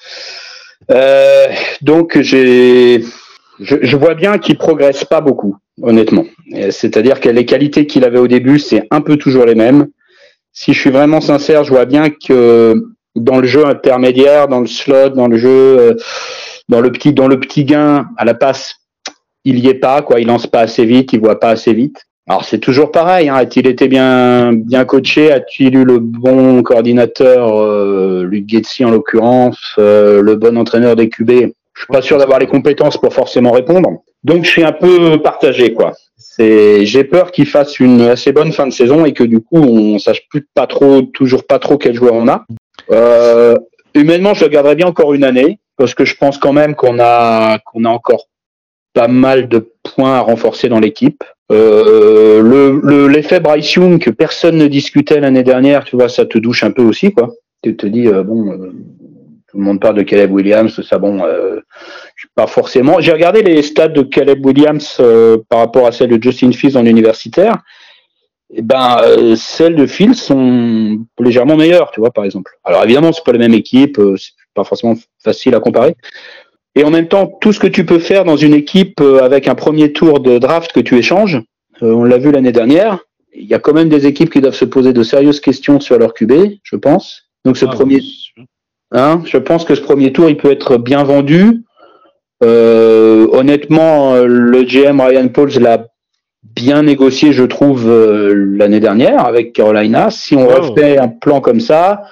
Euh, donc j'ai je, je, vois bien qu'il progresse pas beaucoup, honnêtement. C'est-à-dire que les qualités qu'il avait au début, c'est un peu toujours les mêmes. Si je suis vraiment sincère, je vois bien que dans le jeu intermédiaire, dans le slot, dans le jeu, euh, dans le petit, dans le petit gain à la passe, il y est pas, quoi. Il lance pas assez vite, il voit pas assez vite. Alors c'est toujours pareil. Hein. A-t-il été bien bien coaché? A-t-il eu le bon coordinateur, euh, Luc Getzi en l'occurrence, euh, le bon entraîneur des QB je suis pas sûr d'avoir les compétences pour forcément répondre. Donc je suis un peu partagé quoi. C'est j'ai peur qu'il fasse une assez bonne fin de saison et que du coup on sache plus pas trop toujours pas trop quel joueur on a. Euh, humainement, je le garderai bien encore une année parce que je pense quand même qu'on a qu'on a encore pas mal de points à renforcer dans l'équipe. Euh, le l'effet Bryce Young que personne ne discutait l'année dernière, tu vois, ça te douche un peu aussi quoi. Tu te dis euh, bon euh, tout le monde parle de Caleb Williams, ça bon, euh, pas forcément. J'ai regardé les stats de Caleb Williams par rapport à celles de Justin Fields en universitaire. Eh ben, euh, celles de Fields sont légèrement meilleures, tu vois, par exemple. Alors évidemment, c'est pas la même équipe, c'est pas forcément facile à comparer. Et en même temps, tout ce que tu peux faire dans une équipe euh, avec un premier tour de draft que tu échanges, euh, on l'a vu l'année dernière, il y a quand même des équipes qui doivent se poser de sérieuses questions sur leur QB, je pense. Donc ce ah, premier, hein, je pense que ce premier tour, il peut être bien vendu. Euh, honnêtement, le GM Ryan Pauls l'a bien négocié, je trouve, l'année dernière avec Carolina. Si on refait un plan comme ça,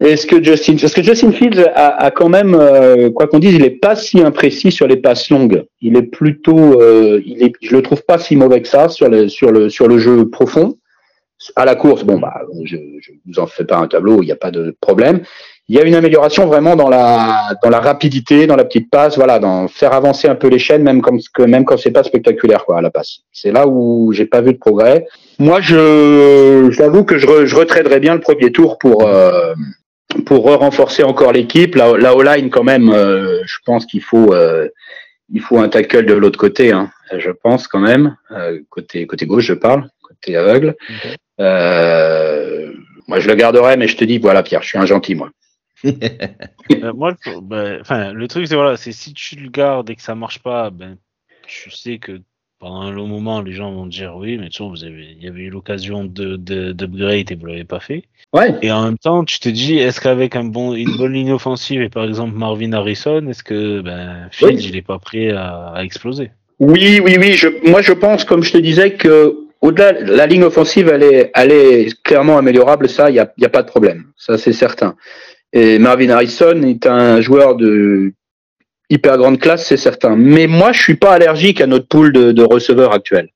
est-ce que Justin, parce que Justin Fields a, quand même, euh, quoi qu'on dise, il est pas si imprécis sur les passes longues. Il est plutôt, euh, il est, je le trouve pas si mauvais que ça sur le sur le sur le jeu profond. À la course, bon bah, je, je vous en fais pas un tableau, il n'y a pas de problème. Il y a une amélioration vraiment dans la dans la rapidité, dans la petite passe, voilà, dans faire avancer un peu les chaînes, même comme que même quand c'est pas spectaculaire quoi à la passe. C'est là où j'ai pas vu de progrès. Moi, je j'avoue que je, je retraiterais bien le premier tour pour euh, pour renforcer encore l'équipe, la, la O-line quand même, euh, je pense qu'il faut euh, il faut un tackle de l'autre côté, hein, je pense quand même, euh, côté côté gauche je parle, côté aveugle. moi je le garderai, mais je te dis voilà Pierre, je suis un gentil moi. Moi, ben, le truc c'est voilà, c'est si tu le gardes et que ça marche pas, ben tu sais que pendant un long moment, les gens vont dire oui, mais tu vois, vous avez, il y avait eu l'occasion de, d'upgrade et vous l'avez pas fait. Ouais. Et en même temps, tu te dis, est-ce qu'avec un bon, une bonne ligne offensive et par exemple Marvin Harrison, est-ce que ben, Fields, il est pas prêt à, exploser? Oui, oui, oui. Je, moi, je pense, comme je te disais, que au-delà, la ligne offensive, elle est, elle est clairement améliorable. Ça, il y a, y a pas de problème. Ça, c'est certain. Et Marvin Harrison est un joueur de hyper grande classe, c'est certain. Mais moi, je suis pas allergique à notre pool de, de receveurs actuels.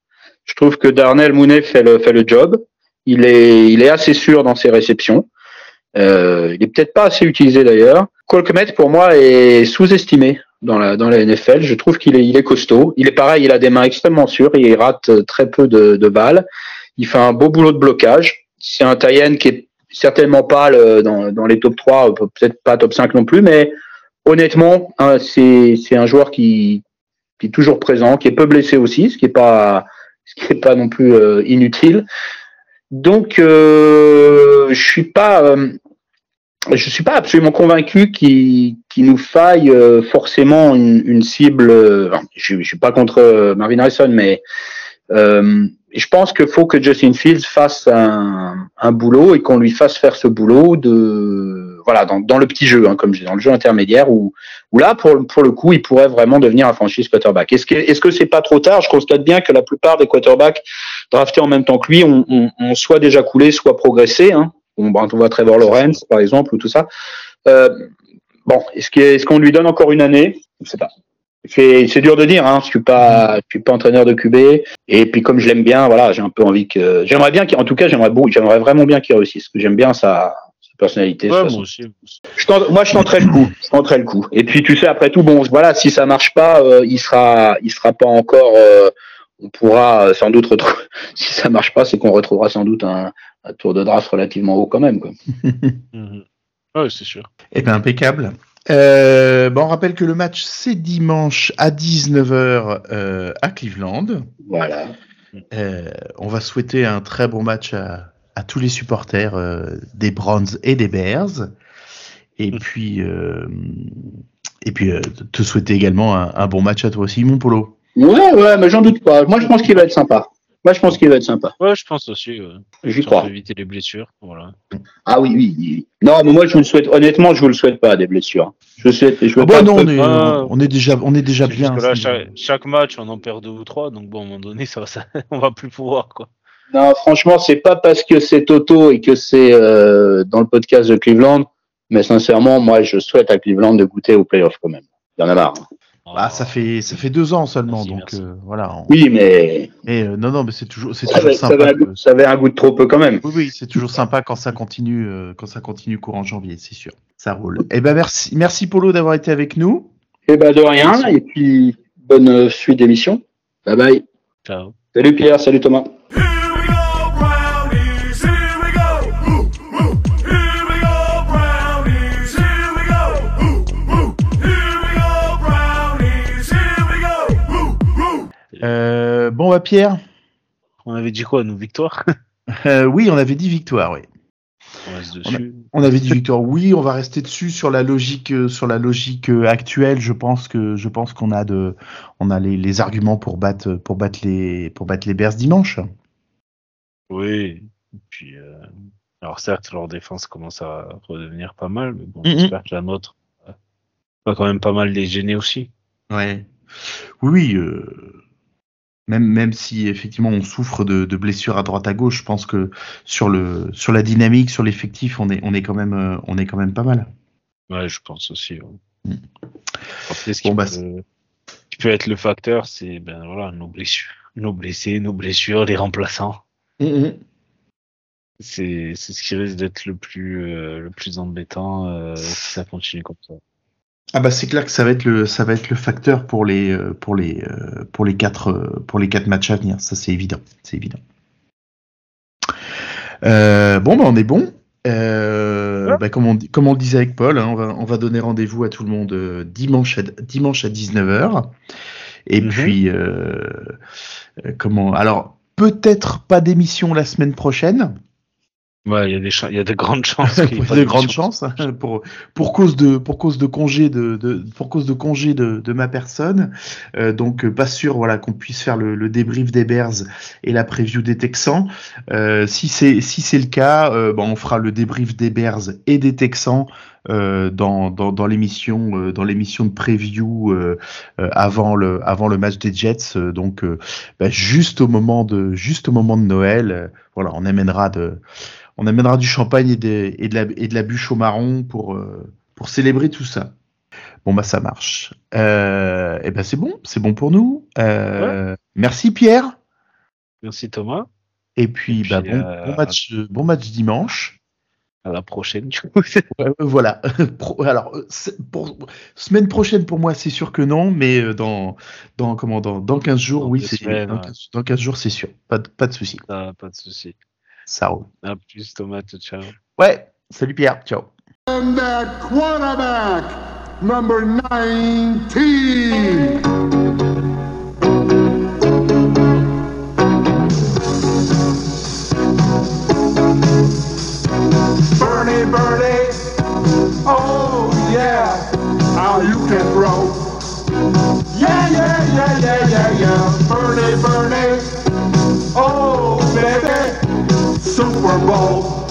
Je trouve que Darnell Mooney fait le, job. Il est, assez sûr dans ses réceptions. Euh, il est peut-être pas assez utilisé d'ailleurs. Colcomet, pour moi, est sous-estimé dans la, NFL. Je trouve qu'il est, costaud. Il est pareil, il a des mains extrêmement sûres. Il rate très peu de, balles. Il fait un beau boulot de blocage. C'est un Tayen qui est certainement pas le, dans, dans les top 3, peut-être pas top 5 non plus, mais honnêtement, hein, c'est un joueur qui, qui, est toujours présent, qui est peu blessé aussi, ce qui est pas ce qui est pas non plus euh, inutile. Donc, euh, je suis pas euh, je suis pas absolument convaincu qu'il nous faille euh, forcément une, une cible. je, je suis pas contre Marvin Harrison, mais je pense qu'il faut que Justin Fields fasse un, un boulot et qu'on lui fasse faire ce boulot de voilà, dans, dans, le petit jeu, hein, comme je dis, dans le jeu intermédiaire, où, où là, pour, pour le coup, il pourrait vraiment devenir un franchise quarterback. Est-ce que est-ce que c'est pas trop tard? Je constate bien que la plupart des quarterbacks draftés en même temps que lui ont, ont, ont soit déjà coulé, soit progressé. Hein. On, on voit Trevor Lawrence, par exemple, ou tout ça. Euh, bon, est-ce qu'on est lui donne encore une année? Je sais pas. C'est dur de dire, hein. Je suis pas, je suis pas entraîneur de QB. Et puis comme je l'aime bien, voilà, j'ai un peu envie que, j'aimerais bien qu'en tout cas, j'aimerais j'aimerais vraiment bien qu'il réussisse. que j'aime bien sa, personnalité. moi aussi. Je moi, je tenterai le coup. Je tenterai le coup. Et puis, tu sais, après tout, bon, voilà, si ça marche pas, euh, il sera, il sera pas encore. Euh, on pourra sans doute retrouver. [LAUGHS] Si ça marche pas, c'est qu'on retrouvera sans doute un, tour de draft relativement haut quand même. Quoi. [LAUGHS] Mhm. Oui, c'est sûr. Eh bien, impeccable. Euh, bon, on rappelle que le match c'est dimanche à 19h à Cleveland. Voilà. on va souhaiter un très bon match à, à tous les supporters euh, des Browns et des Bears. Et mm. puis, euh, et puis euh, te souhaiter également un, bon match à toi aussi, mon Polo. Ouais, ouais, mais j'en doute pas. Moi, je pense qu'il va être sympa. Moi, je pense qu'il va être sympa. Ouais, je pense aussi. J'y crois. éviter les blessures. Voilà. Ah oui, oui, Non, mais moi, je vous le souhaite. Honnêtement, je vous le souhaite pas des blessures. Je souhaite. Je ah bah non, on est, on est, déjà, on est déjà bien. chaque, match, on en perd deux ou trois, donc bon, à un moment donné, ça, ça [LAUGHS] on va plus pouvoir quoi. Non, franchement, c'est pas parce que c'est Toto et que c'est euh, dans le podcast de Cleveland, mais sincèrement, moi, je souhaite à Cleveland de goûter aux playoffs quand même. Il y en a marre. Ah, ça fait ça fait deux ans seulement, donc euh, voilà. Oui, mais. Mais euh, non, non, mais c'est toujours c'est toujours sympa. Ça avait, un, ça avait, un goût de trop peu quand même. Oui, oui, c'est toujours sympa quand ça continue quand ça continue courant janvier, c'est sûr. Ça roule. Eh ben merci merci Polo d'avoir été avec nous. Eh ben de rien. Et puis bonne suite d'émission. Bye bye. Ciao. Salut Pierre, salut Thomas. Euh, bon, bah, Pierre. On avait dit quoi, nous, victoire? [LAUGHS] Euh, Oui, on avait dit victoire, oui. On, avait dit Victor, oui, on va rester dessus sur la logique, euh, sur la logique actuelle. Je pense que, je pense qu'on a de, on a les, arguments pour battre, pour battre les, pour battre les Bears dimanche. Oui. Puis, euh, alors certes, leur défense commence à redevenir pas mal, mais bon, j'espère que la nôtre va quand même pas mal les gêner aussi. Ouais. Oui, oui. Même, même si effectivement on souffre de, de, blessures à droite à gauche, je pense que sur le sur la dynamique, sur l'effectif, on est on est quand même euh, on est quand même pas mal. Ouais, je pense aussi. Mm. ce qui, bah, peut, qui, peut, être le facteur, c'est ben voilà nos blessures, nos blessés, nos blessures, les remplaçants. Mm, mm. C'est c'est ce qui risque d'être le plus euh, le plus embêtant euh, si ça continue comme ça. Ah bah c'est clair que ça va être le ça va être le facteur pour les euh, pour les euh, pour les quatre euh, pour les quatre matchs à venir. Ça c'est évident, c'est évident. bon bah on est bon. bah, comme, on, comme on le disait avec Paul, hein, on, va, on va donner rendez-vous à tout le monde dimanche à, dimanche à 19h. Et mhm. puis, comment Alors, peut-être pas d'émission la semaine prochaine. Ouais, il y a des il y a [LAUGHS] de grandes chances. il y a de grandes chances hein, pour pour cause de pour cause de congé de, de pour cause de congé de, de ma personne. Euh, donc pas sûr voilà qu'on puisse faire le, le, débrief des Bears et la preview des Texans. Euh, si c'est si c'est le cas, euh, bon, on fera le débrief des Bears et des Texans euh, dans, dans, dans l'émission euh, dans l'émission de preview euh, avant le avant le match des Jets donc bah, juste au moment de juste au moment de Noël voilà on amènera de on amènera du champagne et, et, de, la, et de la bûche au marron pour, euh, pour célébrer tout ça. Bon bah ça marche. Euh, et ben c'est bon, c'est bon pour nous. Euh, merci Pierre. Merci Thomas. Et puis, bah, bon, bon, match, bon match dimanche. À la prochaine. [LAUGHS] voilà. [LAUGHS] Alors, pour, semaine prochaine pour moi, c'est sûr que non, mais dans dans comment dans, dans 15 jours, oui, c'est dans, 15 jours, c'est sûr. Pas de, pas de souci. pas de souci. Ça roule. À plus, Thomas. Ciao. Ouais. Salut, Pierre. Ciao. And that quarterback, number 19. Yeah, yeah, yeah, yeah, Bernie, Bernie, oh baby. Super Bowl.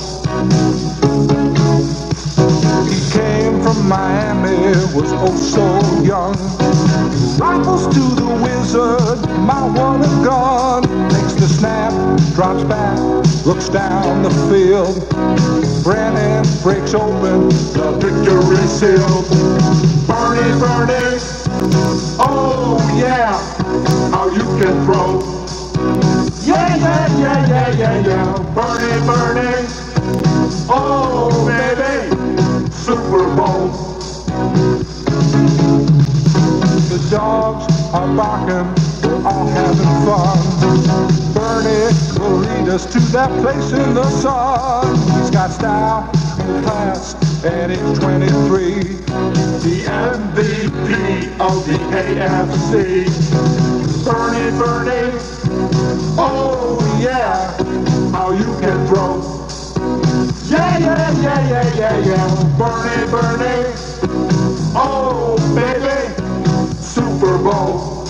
He came from Miami, was oh so young. Rifles to the wizard, my one and gun. Takes the snap, drops back, looks down the field. Brennan breaks open, the victory sealed. Bernie, Bernie, oh yeah, how you can throw. Yeah, yeah, yeah, yeah, yeah, yeah. Bernie, Bernie. Oh, baby. Super Bowl. The dogs are barking. We're all having fun. Bernie will lead us to that place in the sun. He's got style and class and he's 23. The MVP of the AFC. Bernie, Bernie. Oh yeah, how you can throw. Yeah, yeah, yeah, yeah, yeah, yeah. Bernie, Bernie. Oh baby, Super Bowl.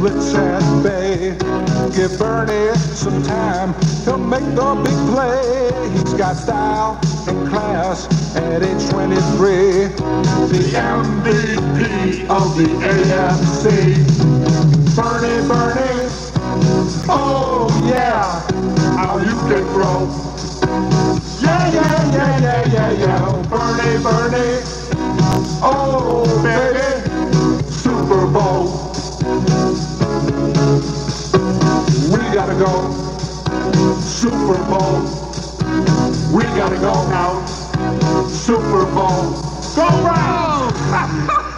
Blitz and bay. Give Bernie some time, he'll make the big play. He's got style and class at age 23. The MVP of the AFC. Bernie, Bernie, oh yeah, how you can throw. Yeah, yeah, yeah, yeah, yeah, yeah. Bernie, Bernie, oh baby, Super Bowl. We gotta go. Super Bowl. We gotta go out. Super Bowl. Go Browns! [LAUGHS]